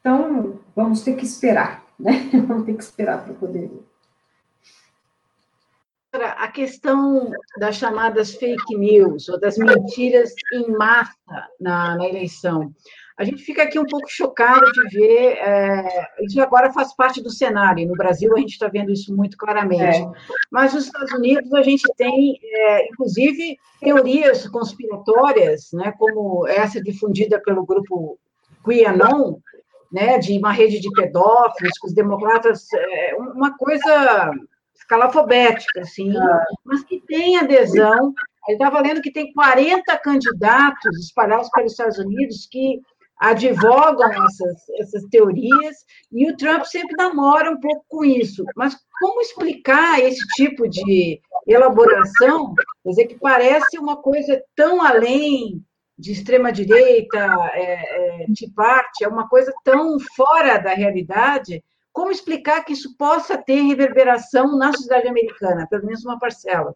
Speaker 3: então vamos ter que esperar, né? Vamos ter que esperar para poder
Speaker 2: a questão das chamadas fake news, ou das mentiras em massa na, na eleição. A gente fica aqui um pouco chocado de ver, é, isso agora faz parte do cenário, no Brasil a gente está vendo isso muito claramente, é. mas nos Estados Unidos a gente tem, é, inclusive, teorias conspiratórias, né, como essa difundida pelo grupo QAnon, né, de uma rede de pedófilos, que os democratas, é, uma coisa escalafobética, assim, ah. mas que tem adesão. Ele estava lendo que tem 40 candidatos espalhados pelos Estados Unidos que advogam essas, essas teorias, e o Trump sempre namora um pouco com isso. Mas como explicar esse tipo de elaboração? Quer dizer, que parece uma coisa tão além de extrema-direita, é, é, de parte, é uma coisa tão fora da realidade. Como explicar que isso possa ter reverberação na sociedade americana, pelo menos uma parcela?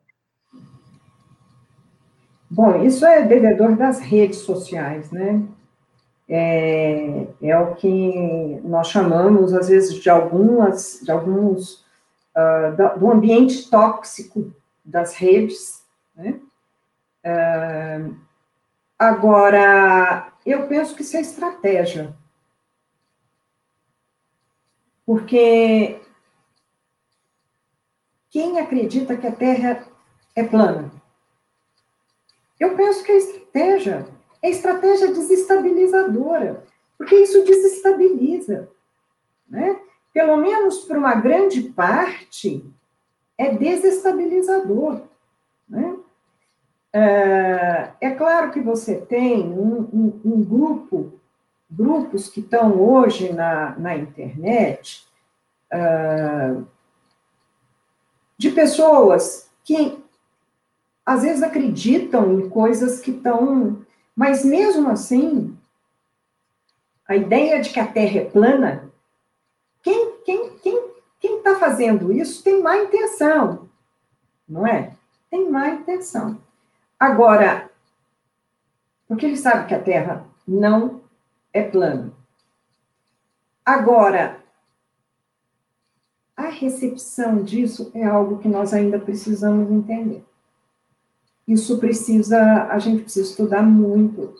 Speaker 3: Bom, isso é devedor das redes sociais, né? É, é o que nós chamamos, às vezes, de algumas, de alguns, uh, do ambiente tóxico das redes, né? Uh, agora, eu penso que isso é estratégia, porque quem acredita que a Terra é plana? Eu penso que é estratégia é estratégia desestabilizadora, porque isso desestabiliza, né? Pelo menos para uma grande parte, é desestabilizador, né? É, é claro que você tem um, um, um grupo, grupos que estão hoje na, na internet, uh, de pessoas que às vezes acreditam em coisas que estão mas mesmo assim, a ideia de que a Terra é plana, quem quem quem quem está fazendo isso tem má intenção, não é? Tem má intenção. Agora, porque ele sabe que a Terra não é plana. Agora, a recepção disso é algo que nós ainda precisamos entender. Isso precisa, a gente precisa estudar muito.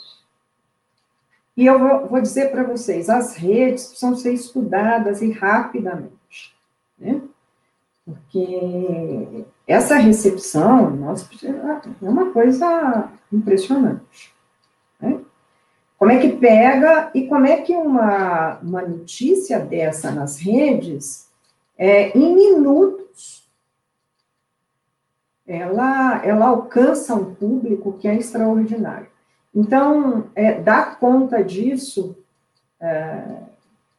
Speaker 3: E eu vou, vou dizer para vocês, as redes precisam ser estudadas e rapidamente, né? Porque essa recepção, nós é uma coisa impressionante. Né? Como é que pega e como é que uma, uma notícia dessa nas redes, é, em minutos, ela, ela alcança um público que é extraordinário. Então, é, dar conta disso é,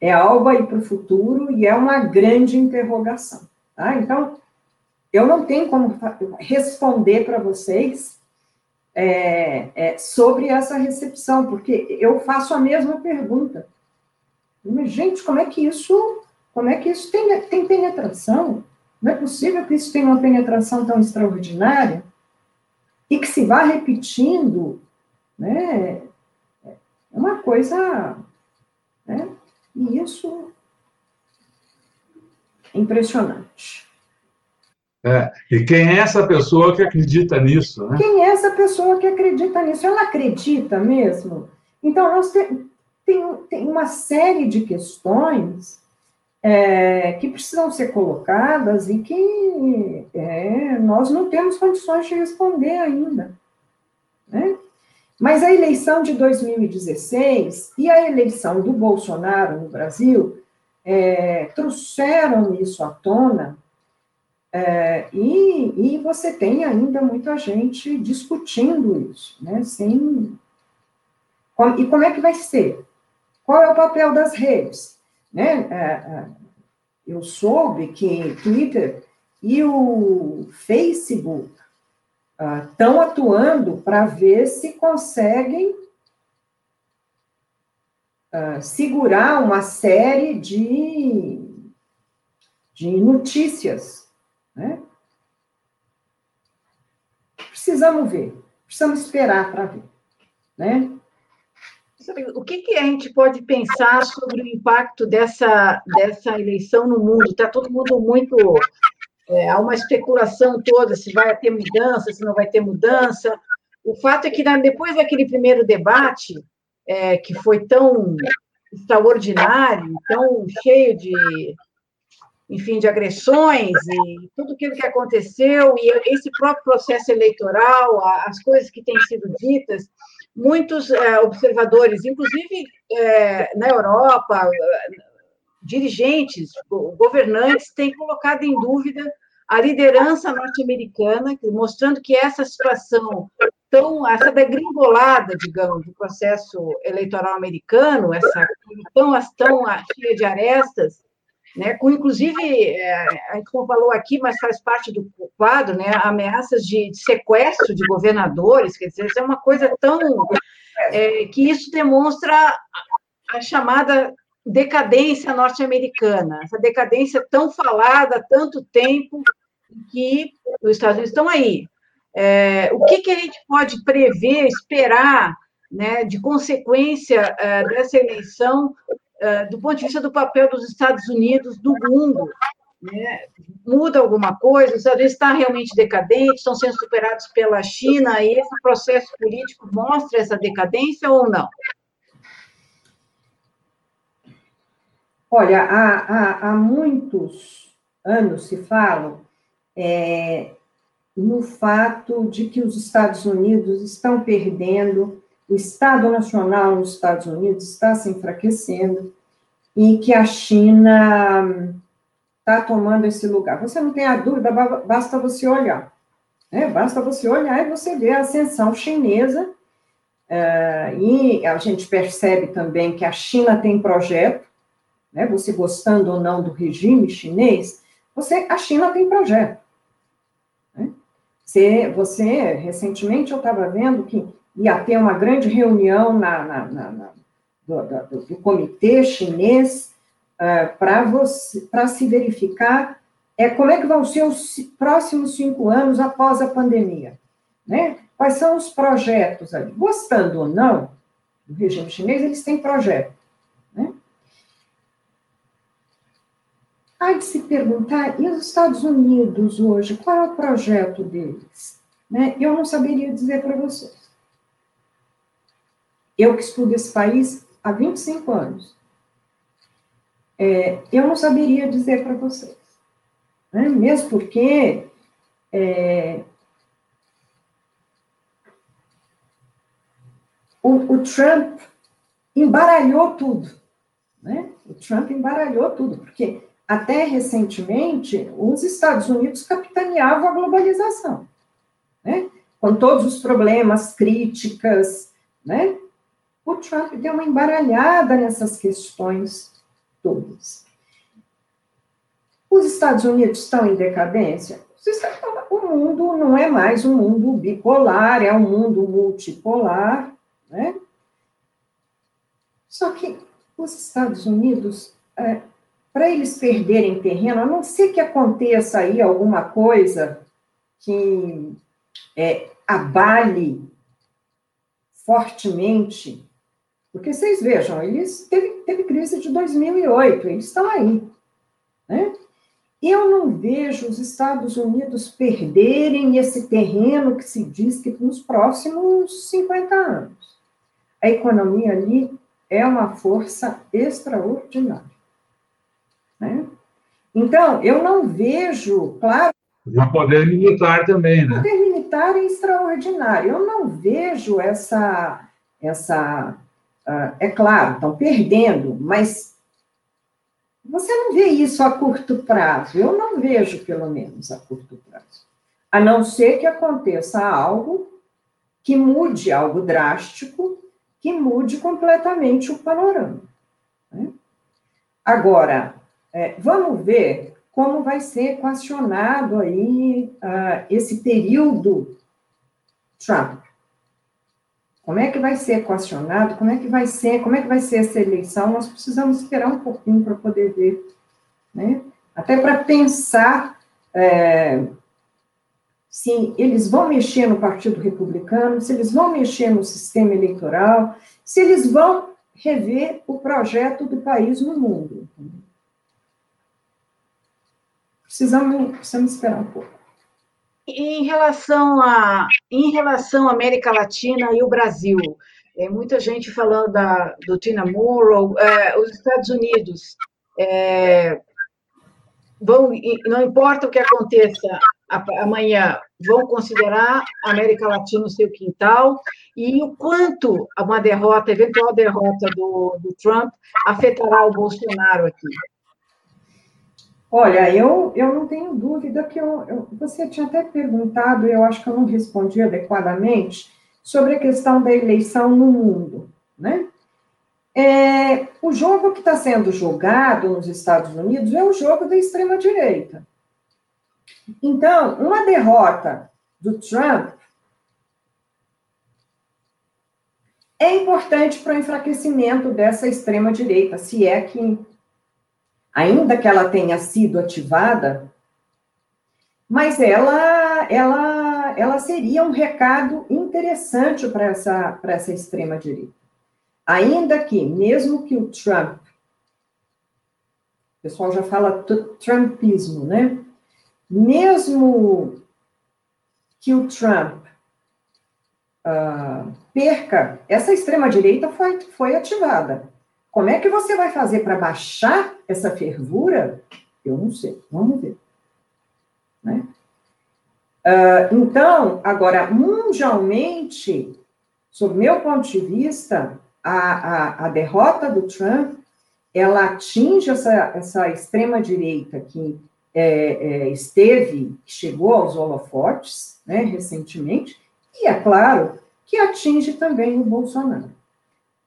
Speaker 3: é algo aí para o futuro e é uma grande interrogação. Tá? Então, eu não tenho como responder para vocês é, é, sobre essa recepção, porque eu faço a mesma pergunta. Mas, gente, como é que isso, como é que isso tem, tem penetração? Não é possível que isso tenha uma penetração tão extraordinária e que se vá repetindo, né? É uma coisa, né? E isso impressionante.
Speaker 1: É, e quem é essa pessoa que acredita nisso? Né?
Speaker 3: Quem é essa pessoa que acredita nisso? Ela acredita mesmo? Então, nós tem, tem, tem uma série de questões é, que precisam ser colocadas e que é, nós não temos condições de responder ainda. Né? Mas a eleição de 2016 e a eleição do Bolsonaro no Brasil é, trouxeram isso à tona, é, e, e, você tem ainda muita gente discutindo isso, né? Sem, e como é que vai ser? Qual é o papel das redes? Né? É, é, eu soube que Twitter e o Facebook estão ah, atuando para ver se conseguem uh, segurar uma série de, de notícias. Né? Precisamos ver, precisamos esperar para ver. Né?
Speaker 2: o que, que a gente pode pensar sobre o impacto dessa, dessa eleição no mundo? Está todo mundo muito é, há uma especulação toda se vai ter mudança, se não vai ter mudança. O fato é que depois daquele primeiro debate, é, que foi tão extraordinário, tão cheio de, enfim, de agressões e tudo aquilo que aconteceu, e esse próprio processo eleitoral, as coisas que têm sido ditas, muitos é, observadores, inclusive é, na Europa, dirigentes, governantes, têm colocado em dúvida a liderança norte-americana, mostrando que essa situação tão, essa degringolada, digamos, do processo eleitoral americano, essa tão, tão cheia de arestas, né, com inclusive, é, a gente falou aqui, mas faz parte do quadro, né, ameaças de, sequestro de governadores, quer dizer, é uma coisa tão, é, que isso demonstra a chamada decadência norte-americana, essa decadência tão falada há tanto tempo, que os Estados Unidos estão aí. É, o que, que a gente pode prever, esperar, né, de consequência é, dessa eleição, é, do ponto de vista do papel dos Estados Unidos no mundo? Né? Muda alguma coisa? Os Estados Unidos estão realmente decadentes, estão sendo superados pela China, e esse processo político mostra essa decadência ou não?
Speaker 3: Olha, há, há, há muitos anos se fala é, no fato de que os Estados Unidos estão perdendo, o Estado Nacional nos Estados Unidos está se enfraquecendo e que a China está tomando esse lugar. Você não tem a dúvida, basta você olhar. Né? Basta você olhar e você vê a ascensão chinesa. Uh, e a gente percebe também que a China tem projeto, né? você gostando ou não do regime chinês, você, a China tem projeto. Você, você, recentemente, eu estava vendo que ia ter uma grande reunião na, na, na, na do, do, do, comitê chinês uh, para se verificar é, como é que vão ser os próximos cinco anos após a pandemia. Né? Quais são os projetos ali? Gostando ou não do regime chinês, eles têm projeto. Há de se perguntar, e os Estados Unidos hoje, qual é o projeto deles? Né? Eu não saberia dizer para vocês. Eu que estudo esse país há 25 anos, é, eu não saberia dizer para vocês. Né? Mesmo porque é, o, o Trump embaralhou tudo. Né? O Trump embaralhou tudo, porque até recentemente, os Estados Unidos capitaneavam a globalização, né? com todos os problemas, críticas, né? O Trump deu uma embaralhada nessas questões todas. Os Estados Unidos estão em decadência? O mundo não é mais um mundo bipolar, é um mundo multipolar, né? Só que os Estados Unidos é, para eles perderem terreno, a não ser que aconteça aí alguma coisa que é, abale fortemente, porque vocês vejam, eles teve, teve crise de 2008, eles estão aí, né? Eu não vejo os Estados Unidos perderem esse terreno que se diz que nos próximos 50 anos. A economia ali é uma força extraordinária. Né? Então, eu não vejo, claro.
Speaker 1: O poder militar também, né?
Speaker 3: O poder militar é extraordinário. Eu não vejo essa. essa uh, é claro, estão perdendo, mas você não vê isso a curto prazo. Eu não vejo, pelo menos, a curto prazo. A não ser que aconteça algo que mude algo drástico, que mude completamente o panorama. Né? Agora, é, vamos ver como vai ser equacionado aí uh, esse período Trump. Como é que vai ser equacionado? Como é que vai ser? Como é que vai ser essa eleição? Nós precisamos esperar um pouquinho para poder ver, né? Até para pensar é, se eles vão mexer no Partido Republicano, se eles vão mexer no sistema eleitoral, se eles vão rever o projeto do país no mundo. Precisamos, precisamos esperar um pouco.
Speaker 2: Em relação a em relação à América Latina e o Brasil, é, muita gente falando da, do Tina Morrow, é, os Estados Unidos é, vão, não importa o que aconteça amanhã, vão considerar a América Latina o seu quintal e o quanto uma derrota, eventual derrota do, do Trump afetará o Bolsonaro aqui.
Speaker 3: Olha, eu, eu não tenho dúvida que eu, eu, você tinha até perguntado, eu acho que eu não respondi adequadamente, sobre a questão da eleição no mundo, né? É, o jogo que está sendo jogado nos Estados Unidos é o jogo da extrema-direita. Então, uma derrota do Trump é importante para o enfraquecimento dessa extrema-direita, se é que, ainda que ela tenha sido ativada, mas ela, ela, ela seria um recado interessante para essa, essa extrema-direita. Ainda que, mesmo que o Trump, o pessoal já fala trumpismo, né? Mesmo que o Trump uh, perca, essa extrema-direita foi, foi ativada. Como é que você vai fazer para baixar essa fervura? Eu não sei, vamos ver. Né? Uh, então, agora, mundialmente, sob meu ponto de vista, a, a, a derrota do Trump, ela atinge essa, essa extrema-direita que é, é, esteve, que chegou aos holofotes, né, recentemente, e é claro que atinge também o Bolsonaro.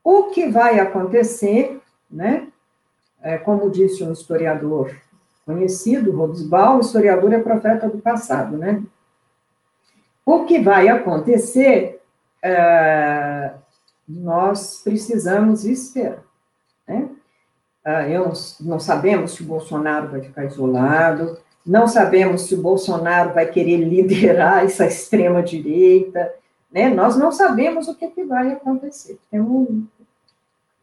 Speaker 3: O que vai acontecer, né, é, como disse um historiador conhecido, Robesbal, o historiador é profeta do passado, né? O que vai acontecer, é, nós precisamos esperar, né? Ah, eu, não sabemos se o Bolsonaro vai ficar isolado, não sabemos se o Bolsonaro vai querer liderar essa extrema-direita, né? Nós não sabemos o que, que vai acontecer. Então,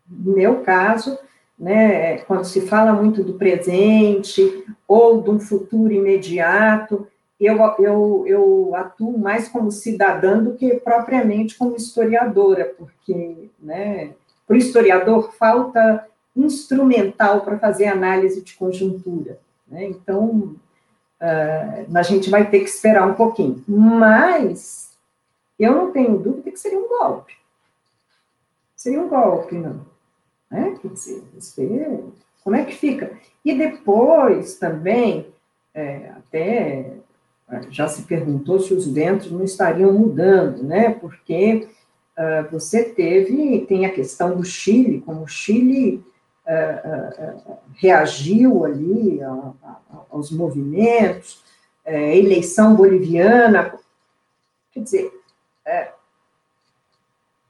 Speaker 3: no meu caso, né, quando se fala muito do presente ou de um futuro imediato, eu, eu, eu atuo mais como cidadã do que propriamente como historiadora, porque né, para o historiador falta instrumental para fazer análise de conjuntura. Né? Então, uh, a gente vai ter que esperar um pouquinho. Mas eu não tenho dúvida que seria um golpe. Seria um golpe, não. Né? Quer dizer, você, como é que fica? E depois também, é, até já se perguntou se os ventos não estariam mudando, né? Porque uh, você teve, tem a questão do Chile, como o Chile uh, uh, reagiu ali a, a, aos movimentos, é, eleição boliviana, quer dizer, é,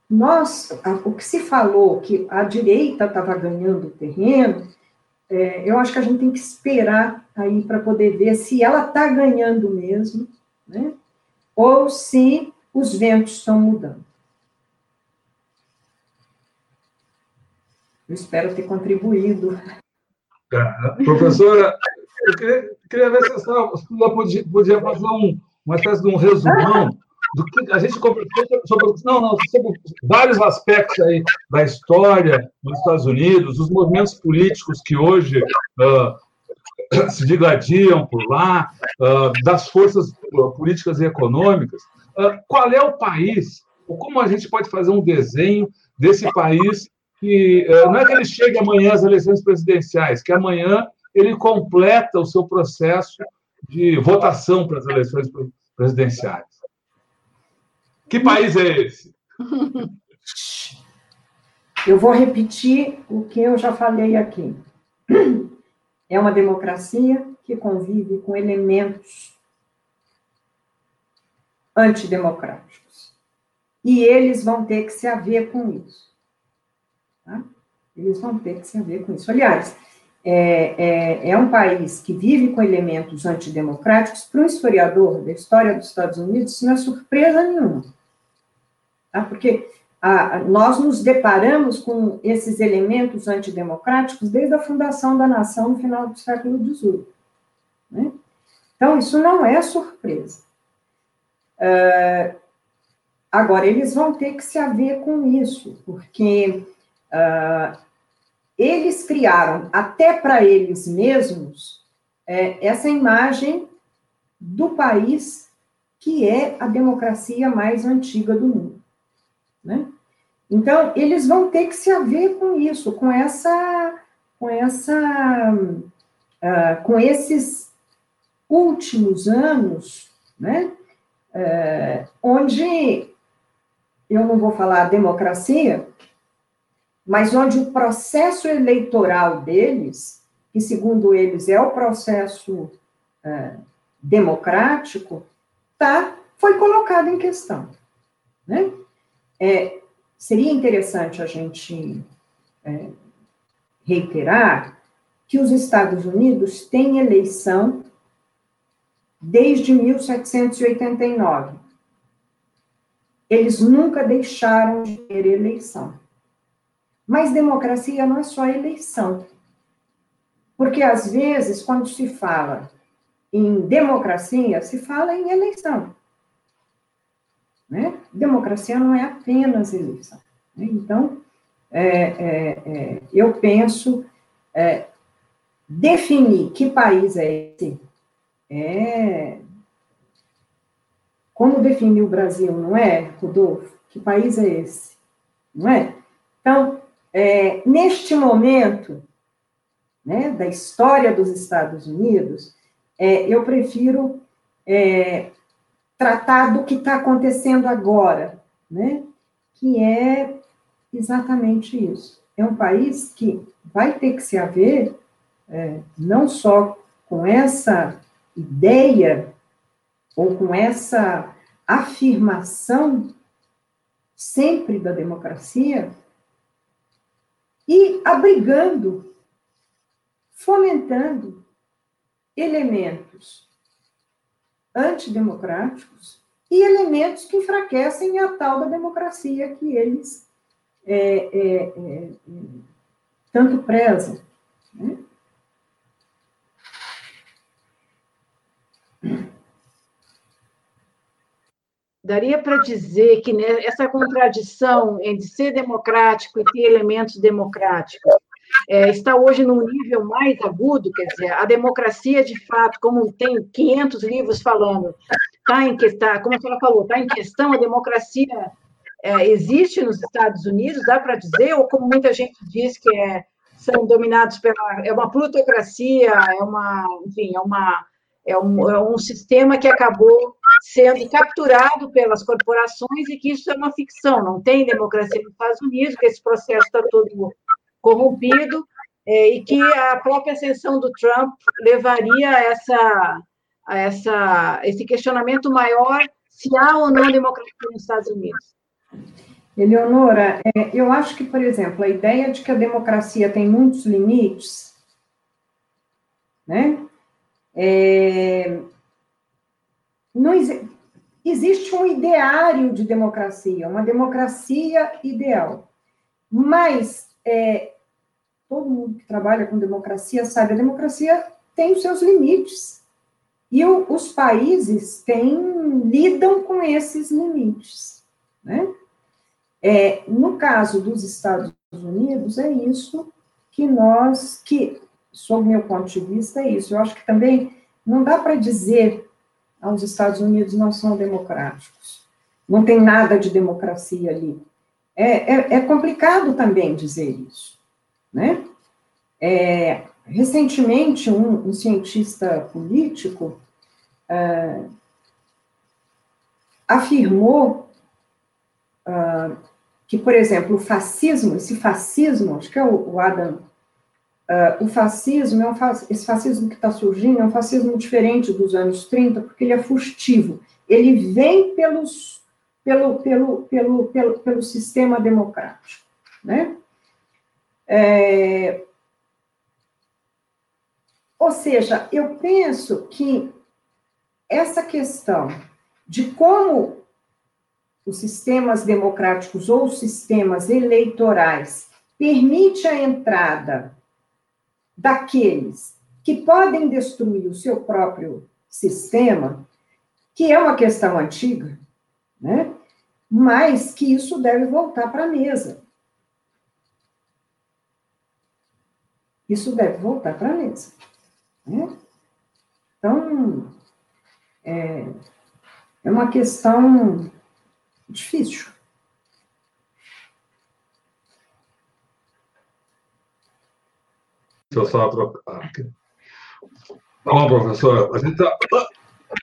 Speaker 3: nós, o que se falou que a direita estava ganhando terreno, é, eu acho que a gente tem que esperar aí para poder ver se ela está ganhando mesmo, né? Ou se os ventos estão mudando. Eu espero ter contribuído.
Speaker 1: É, professora, eu queria, queria ver se a senhora podia, podia fazer um, uma espécie de um resumão do que a gente conversou sobre, não, não, sobre vários aspectos aí da história dos Estados Unidos, os movimentos políticos que hoje uh, se digladiam por lá, uh, das forças políticas e econômicas. Uh, qual é o país, ou como a gente pode fazer um desenho desse país que não é que ele chegue amanhã às eleições presidenciais, que amanhã ele completa o seu processo de votação para as eleições presidenciais. Que país é esse?
Speaker 3: Eu vou repetir o que eu já falei aqui. É uma democracia que convive com elementos antidemocráticos. E eles vão ter que se haver com isso. Tá? Eles vão ter que se haver com isso. Aliás, é, é, é, um país que vive com elementos antidemocráticos, para um historiador da história dos Estados Unidos, isso não é surpresa nenhuma. Tá? Porque nós nos deparamos com esses elementos antidemocráticos desde a fundação da nação no final do século XVIII. Né? Então, isso não é surpresa. Uh, agora, eles vão ter que se haver com isso, porque uh, eles criaram, até para eles mesmos, é, essa imagem do país que é a democracia mais antiga do mundo. Né? Então, eles vão ter que se haver com isso, com essa, com essa, uh, com esses últimos anos, né, uh, onde eu não vou falar democracia, mas onde o processo eleitoral deles, que segundo eles é o processo uh, democrático, tá, foi colocado em questão, né? É, seria interessante a gente é, reiterar que os Estados Unidos têm eleição desde 1789. Eles nunca deixaram de ter eleição. Mas democracia não é só eleição. Porque, às vezes, quando se fala em democracia, se fala em eleição. Né? Democracia não é apenas eleição. Né? Então, é, é, é, eu penso é, definir que país é esse é como definir o Brasil, não é, Rodolfo? Que país é esse? Não é? Então, é, neste momento né, da história dos Estados Unidos, é, eu prefiro é, tratar do que está acontecendo agora, né? Que é exatamente isso. É um país que vai ter que se haver, é, não só com essa ideia ou com essa afirmação sempre da democracia, e abrigando, fomentando elementos antidemocráticos e elementos que enfraquecem a tal da democracia que eles é, é, é, tanto prezam. Né?
Speaker 2: Daria para dizer que né, essa contradição entre ser democrático e ter elementos democráticos é, está hoje num nível mais agudo, quer dizer, a democracia, de fato, como tem 500 livros falando, está em questão, como a senhora falou, está em questão, a democracia é, existe nos Estados Unidos, dá para dizer, ou como muita gente diz que é, são dominados pela, é uma plutocracia, é uma, enfim, é uma, é um, é um sistema que acabou sendo capturado pelas corporações e que isso é uma ficção, não tem democracia nos Estados Unidos, que esse processo está todo corrompido, é, e que a própria ascensão do Trump levaria a essa, a essa, esse questionamento maior se há ou não democracia nos Estados Unidos.
Speaker 3: Eleonora, é, eu acho que, por exemplo, a ideia de que a democracia tem muitos limites, né? É, não existe um ideário de democracia, uma democracia ideal. Mas é, todo mundo que trabalha com democracia sabe, a democracia tem os seus limites. E o, os países têm, lidam com esses limites. Né? É, no caso dos Estados Unidos, é isso que nós, que, sob meu ponto de vista, é isso. Eu acho que também não dá para dizer aos Estados Unidos não são democráticos. Não tem nada de democracia ali. É, é, é complicado também dizer isso, né? É, recentemente, um, um, cientista político uh, afirmou uh, que, por exemplo, o fascismo, esse fascismo, acho que é o, o Adam, uh, o fascismo, é um, esse fascismo que está surgindo é um fascismo diferente dos anos 30, porque ele é fustivo. Ele vem pelos, pelo, pelo, pelo, pelo, pelo sistema democrático, né? É, ou seja, eu penso que essa questão de como os sistemas democráticos ou os sistemas eleitorais permite a entrada daqueles que podem destruir o seu próprio sistema, que é uma questão antiga, né? Mas que isso deve voltar para a mesa. Isso deve voltar para a mesa. Né? Então, é, é uma questão difícil.
Speaker 1: Deixa eu só trocar aqui. Bom, professor, a gente está.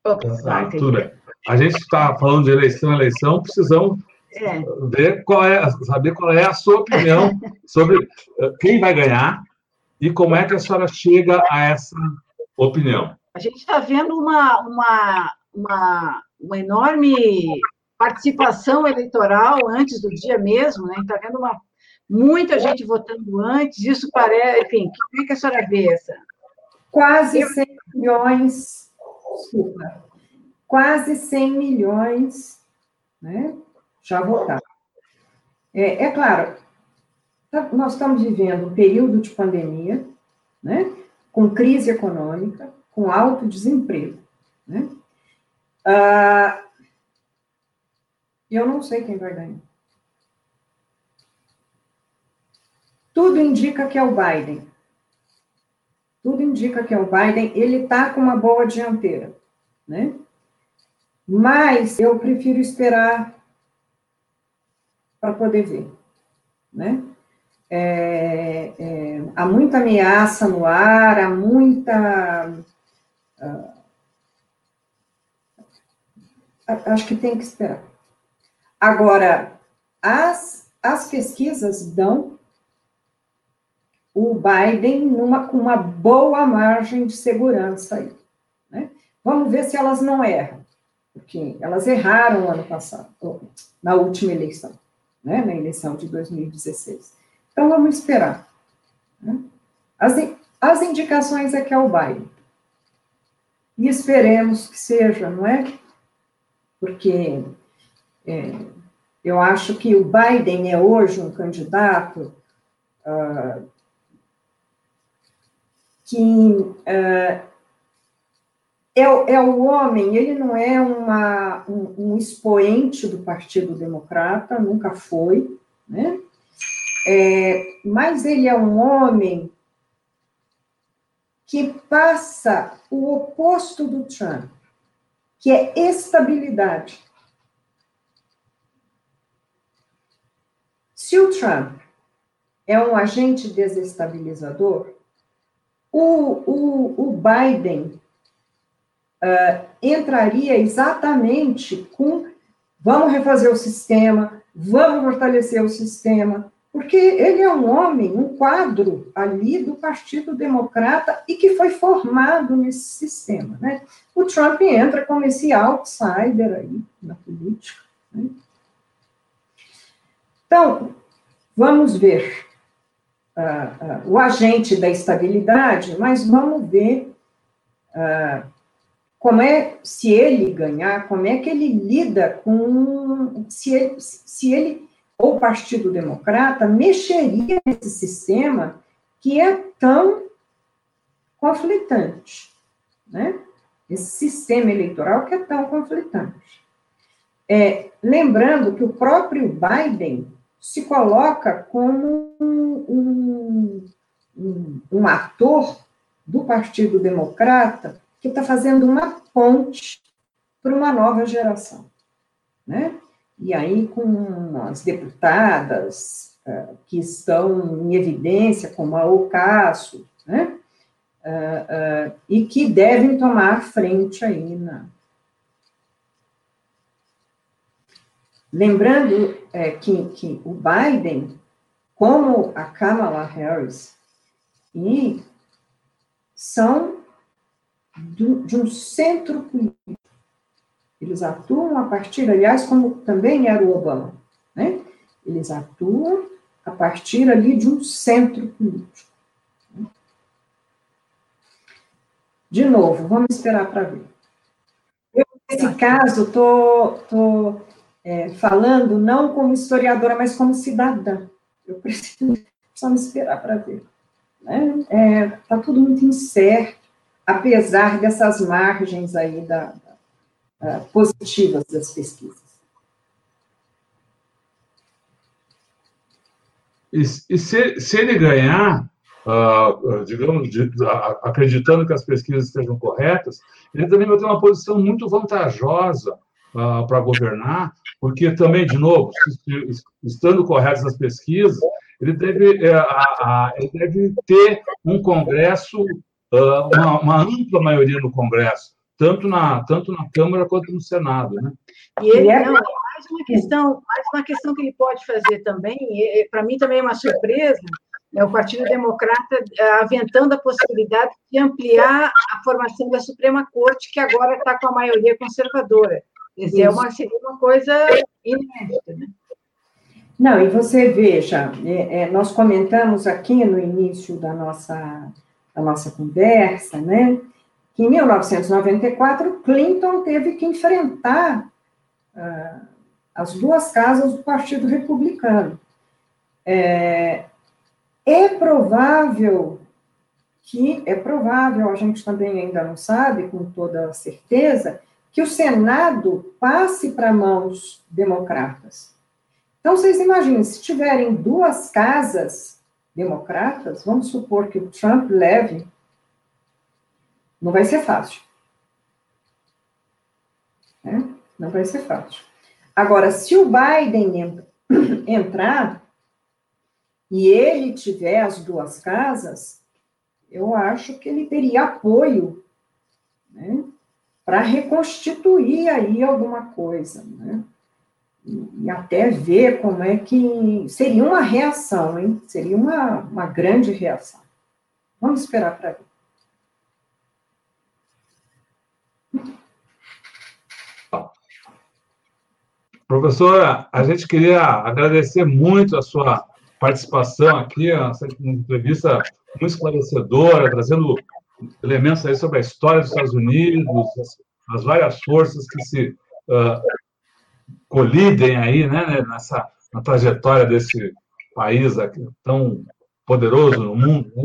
Speaker 1: Ah, tudo bem. A gente está falando de eleição eleição, precisamos é. ver qual é, saber qual é a sua opinião sobre eh, quem vai ganhar e como é que a senhora chega a essa opinião.
Speaker 2: A gente está vendo uma, uma, uma, uma enorme participação eleitoral antes do dia mesmo, né? Está vendo uma, muita gente votando antes, isso parece, enfim, como é que a senhora vê essa?
Speaker 3: Quase 100 milhões, desculpa, quase 100 milhões, né, já votaram. É, é claro, tá, nós estamos vivendo um período de pandemia, né, com crise econômica, com alto desemprego, né, ah, eu não sei quem vai ganhar. Tudo indica que é o Biden. Tudo indica que é o Biden. Ele está com uma boa dianteira, né? Mas eu prefiro esperar para poder ver, né? É, é, há muita ameaça no ar, há muita. Uh, acho que tem que esperar. Agora, as, as pesquisas dão o Biden numa, com uma boa margem de segurança aí. Né? Vamos ver se elas não erram, porque elas erraram ano passado, na última eleição, né? na eleição de 2016. Então, vamos esperar. Né? As, as indicações é que é Biden. E esperemos que seja, não é? Porque é, eu acho que o Biden é hoje um candidato uh, que uh, é, é o homem, ele não é uma, um, um, expoente do Partido Democrata, nunca foi, né? É, mas ele é um homem que passa o oposto do Trump, que é estabilidade. Se o Trump é um agente desestabilizador, o, o, o Biden uh, entraria exatamente com vamos refazer o sistema, vamos fortalecer o sistema, porque ele é um homem, um quadro ali do Partido Democrata e que foi formado nesse sistema. Né? O Trump entra como esse outsider aí na política. Né? Então, vamos ver uh, uh, o agente da estabilidade, mas vamos ver uh, como é, se ele ganhar, como é que ele lida com, se ele, se ele ou o Partido Democrata mexeria nesse sistema que é tão conflitante, né? Esse sistema eleitoral que é tão conflitante. É, lembrando que o próprio Biden se coloca como um, um, um ator do Partido Democrata que está fazendo uma ponte para uma nova geração, né? E aí com as deputadas uh, que estão em evidência, como a Ocasso, né? Uh, uh, e que devem tomar frente aí na, Lembrando é, que, que o Biden, como a Kamala Harris, e são de um centro político. Eles atuam a partir, aliás, como também era o Obama, né? Eles atuam a partir ali de um centro político. De novo, vamos esperar para ver. Eu, nesse caso, estou tô, tô é, falando não como historiadora, mas como cidadã. Eu preciso, me esperar para ver. Está né? é, tá tudo muito incerto, apesar dessas margens aí da, da, positivas das pesquisas.
Speaker 1: E, e se, se, ele ganhar, uh, digamos, de, uh, acreditando que as pesquisas estejam corretas, ele também vai ter uma posição muito vantajosa uh, para governar, porque também, de novo, estando corretas as pesquisas, ele deve, a, ele deve ter um Congresso, uma, uma ampla maioria no Congresso, tanto na, tanto na Câmara quanto no Senado, né?
Speaker 2: E ele, não, mais uma questão, mais uma questão que ele pode fazer também, para mim também é uma surpresa, é o Partido Democrata é, aventando a possibilidade de ampliar a formação da Suprema Corte, que agora está com a maioria conservadora. Isso é uma, seria uma coisa inédita, né?
Speaker 3: Não, e você veja, é, é, nós comentamos aqui no início da nossa, da nossa conversa, né, que em 1994 Clinton teve que enfrentar ah, as duas casas do Partido Republicano. É, é provável que, é provável, a gente também ainda não sabe com toda certeza, que o Senado passe para mãos democratas. Então, vocês imaginem, se tiverem duas casas democratas, vamos supor que o Trump leve, não vai ser fácil. Né? Não vai ser fácil. Agora, se o Biden entrar e ele tiver as duas casas, eu acho que ele teria apoio né, para reconstituir aí alguma coisa, né? E até ver como é que seria uma reação, hein? Seria uma, uma grande reação. Vamos esperar para ver.
Speaker 1: Professora, a gente queria agradecer muito a sua participação aqui, essa entrevista muito esclarecedora, trazendo elementos aí sobre a história dos Estados Unidos, as, as várias forças que se uh, colidem aí, né, nessa na trajetória desse país aqui, tão poderoso no mundo. Né?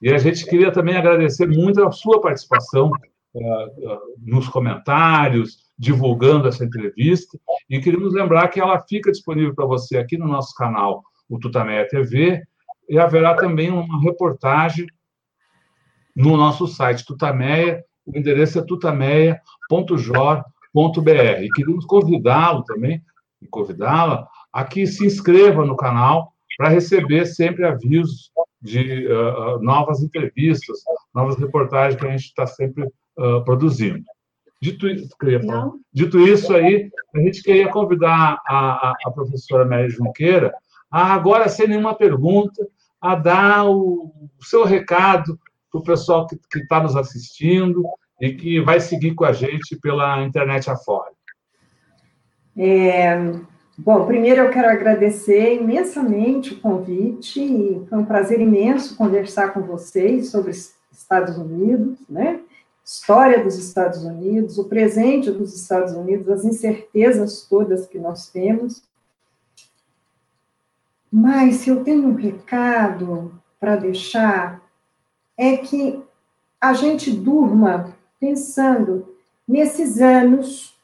Speaker 1: E a gente queria também agradecer muito a sua participação uh, nos comentários, divulgando essa entrevista. E queríamos lembrar que ela fica disponível para você aqui no nosso canal, o Tutameia TV, e haverá também uma reportagem no nosso site Tutameia, o endereço é tutameia.jor.br. E queríamos convidá-lo também, e convidá-la, a que se inscreva no canal para receber sempre avisos de uh, novas entrevistas, novas reportagens que a gente está sempre uh, produzindo. Dito isso, Dito isso aí, a gente queria convidar a, a, a professora Mary Junqueira a agora, sem nenhuma pergunta, a dar o, o seu recado para o pessoal que está nos assistindo e que vai seguir com a gente pela internet afora.
Speaker 3: É, bom, primeiro eu quero agradecer imensamente o convite, foi um prazer imenso conversar com vocês sobre Estados Unidos, né? história dos Estados Unidos, o presente dos Estados Unidos, as incertezas todas que nós temos. Mas se eu tenho um recado para deixar, é que a gente durma pensando nesses anos,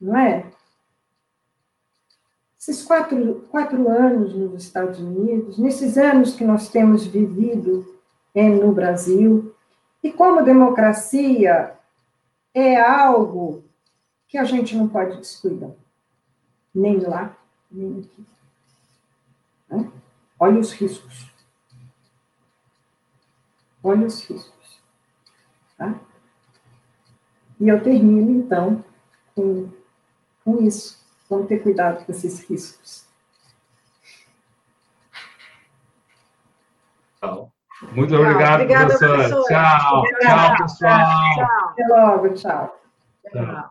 Speaker 3: não é? Esses quatro, quatro anos nos Estados Unidos, nesses anos que nós temos vivido é, no Brasil, e como democracia é algo que a gente não pode descuidar, nem lá, nem aqui. Né? Olha os riscos. Olha os riscos. Tá? E eu termino, então, com, com isso. Vamos ter cuidado com esses riscos.
Speaker 1: Tchau. Muito tchau. obrigado, Obrigada, professora. Tchau. Tchau, pessoal.
Speaker 3: Até logo. Tchau. tchau.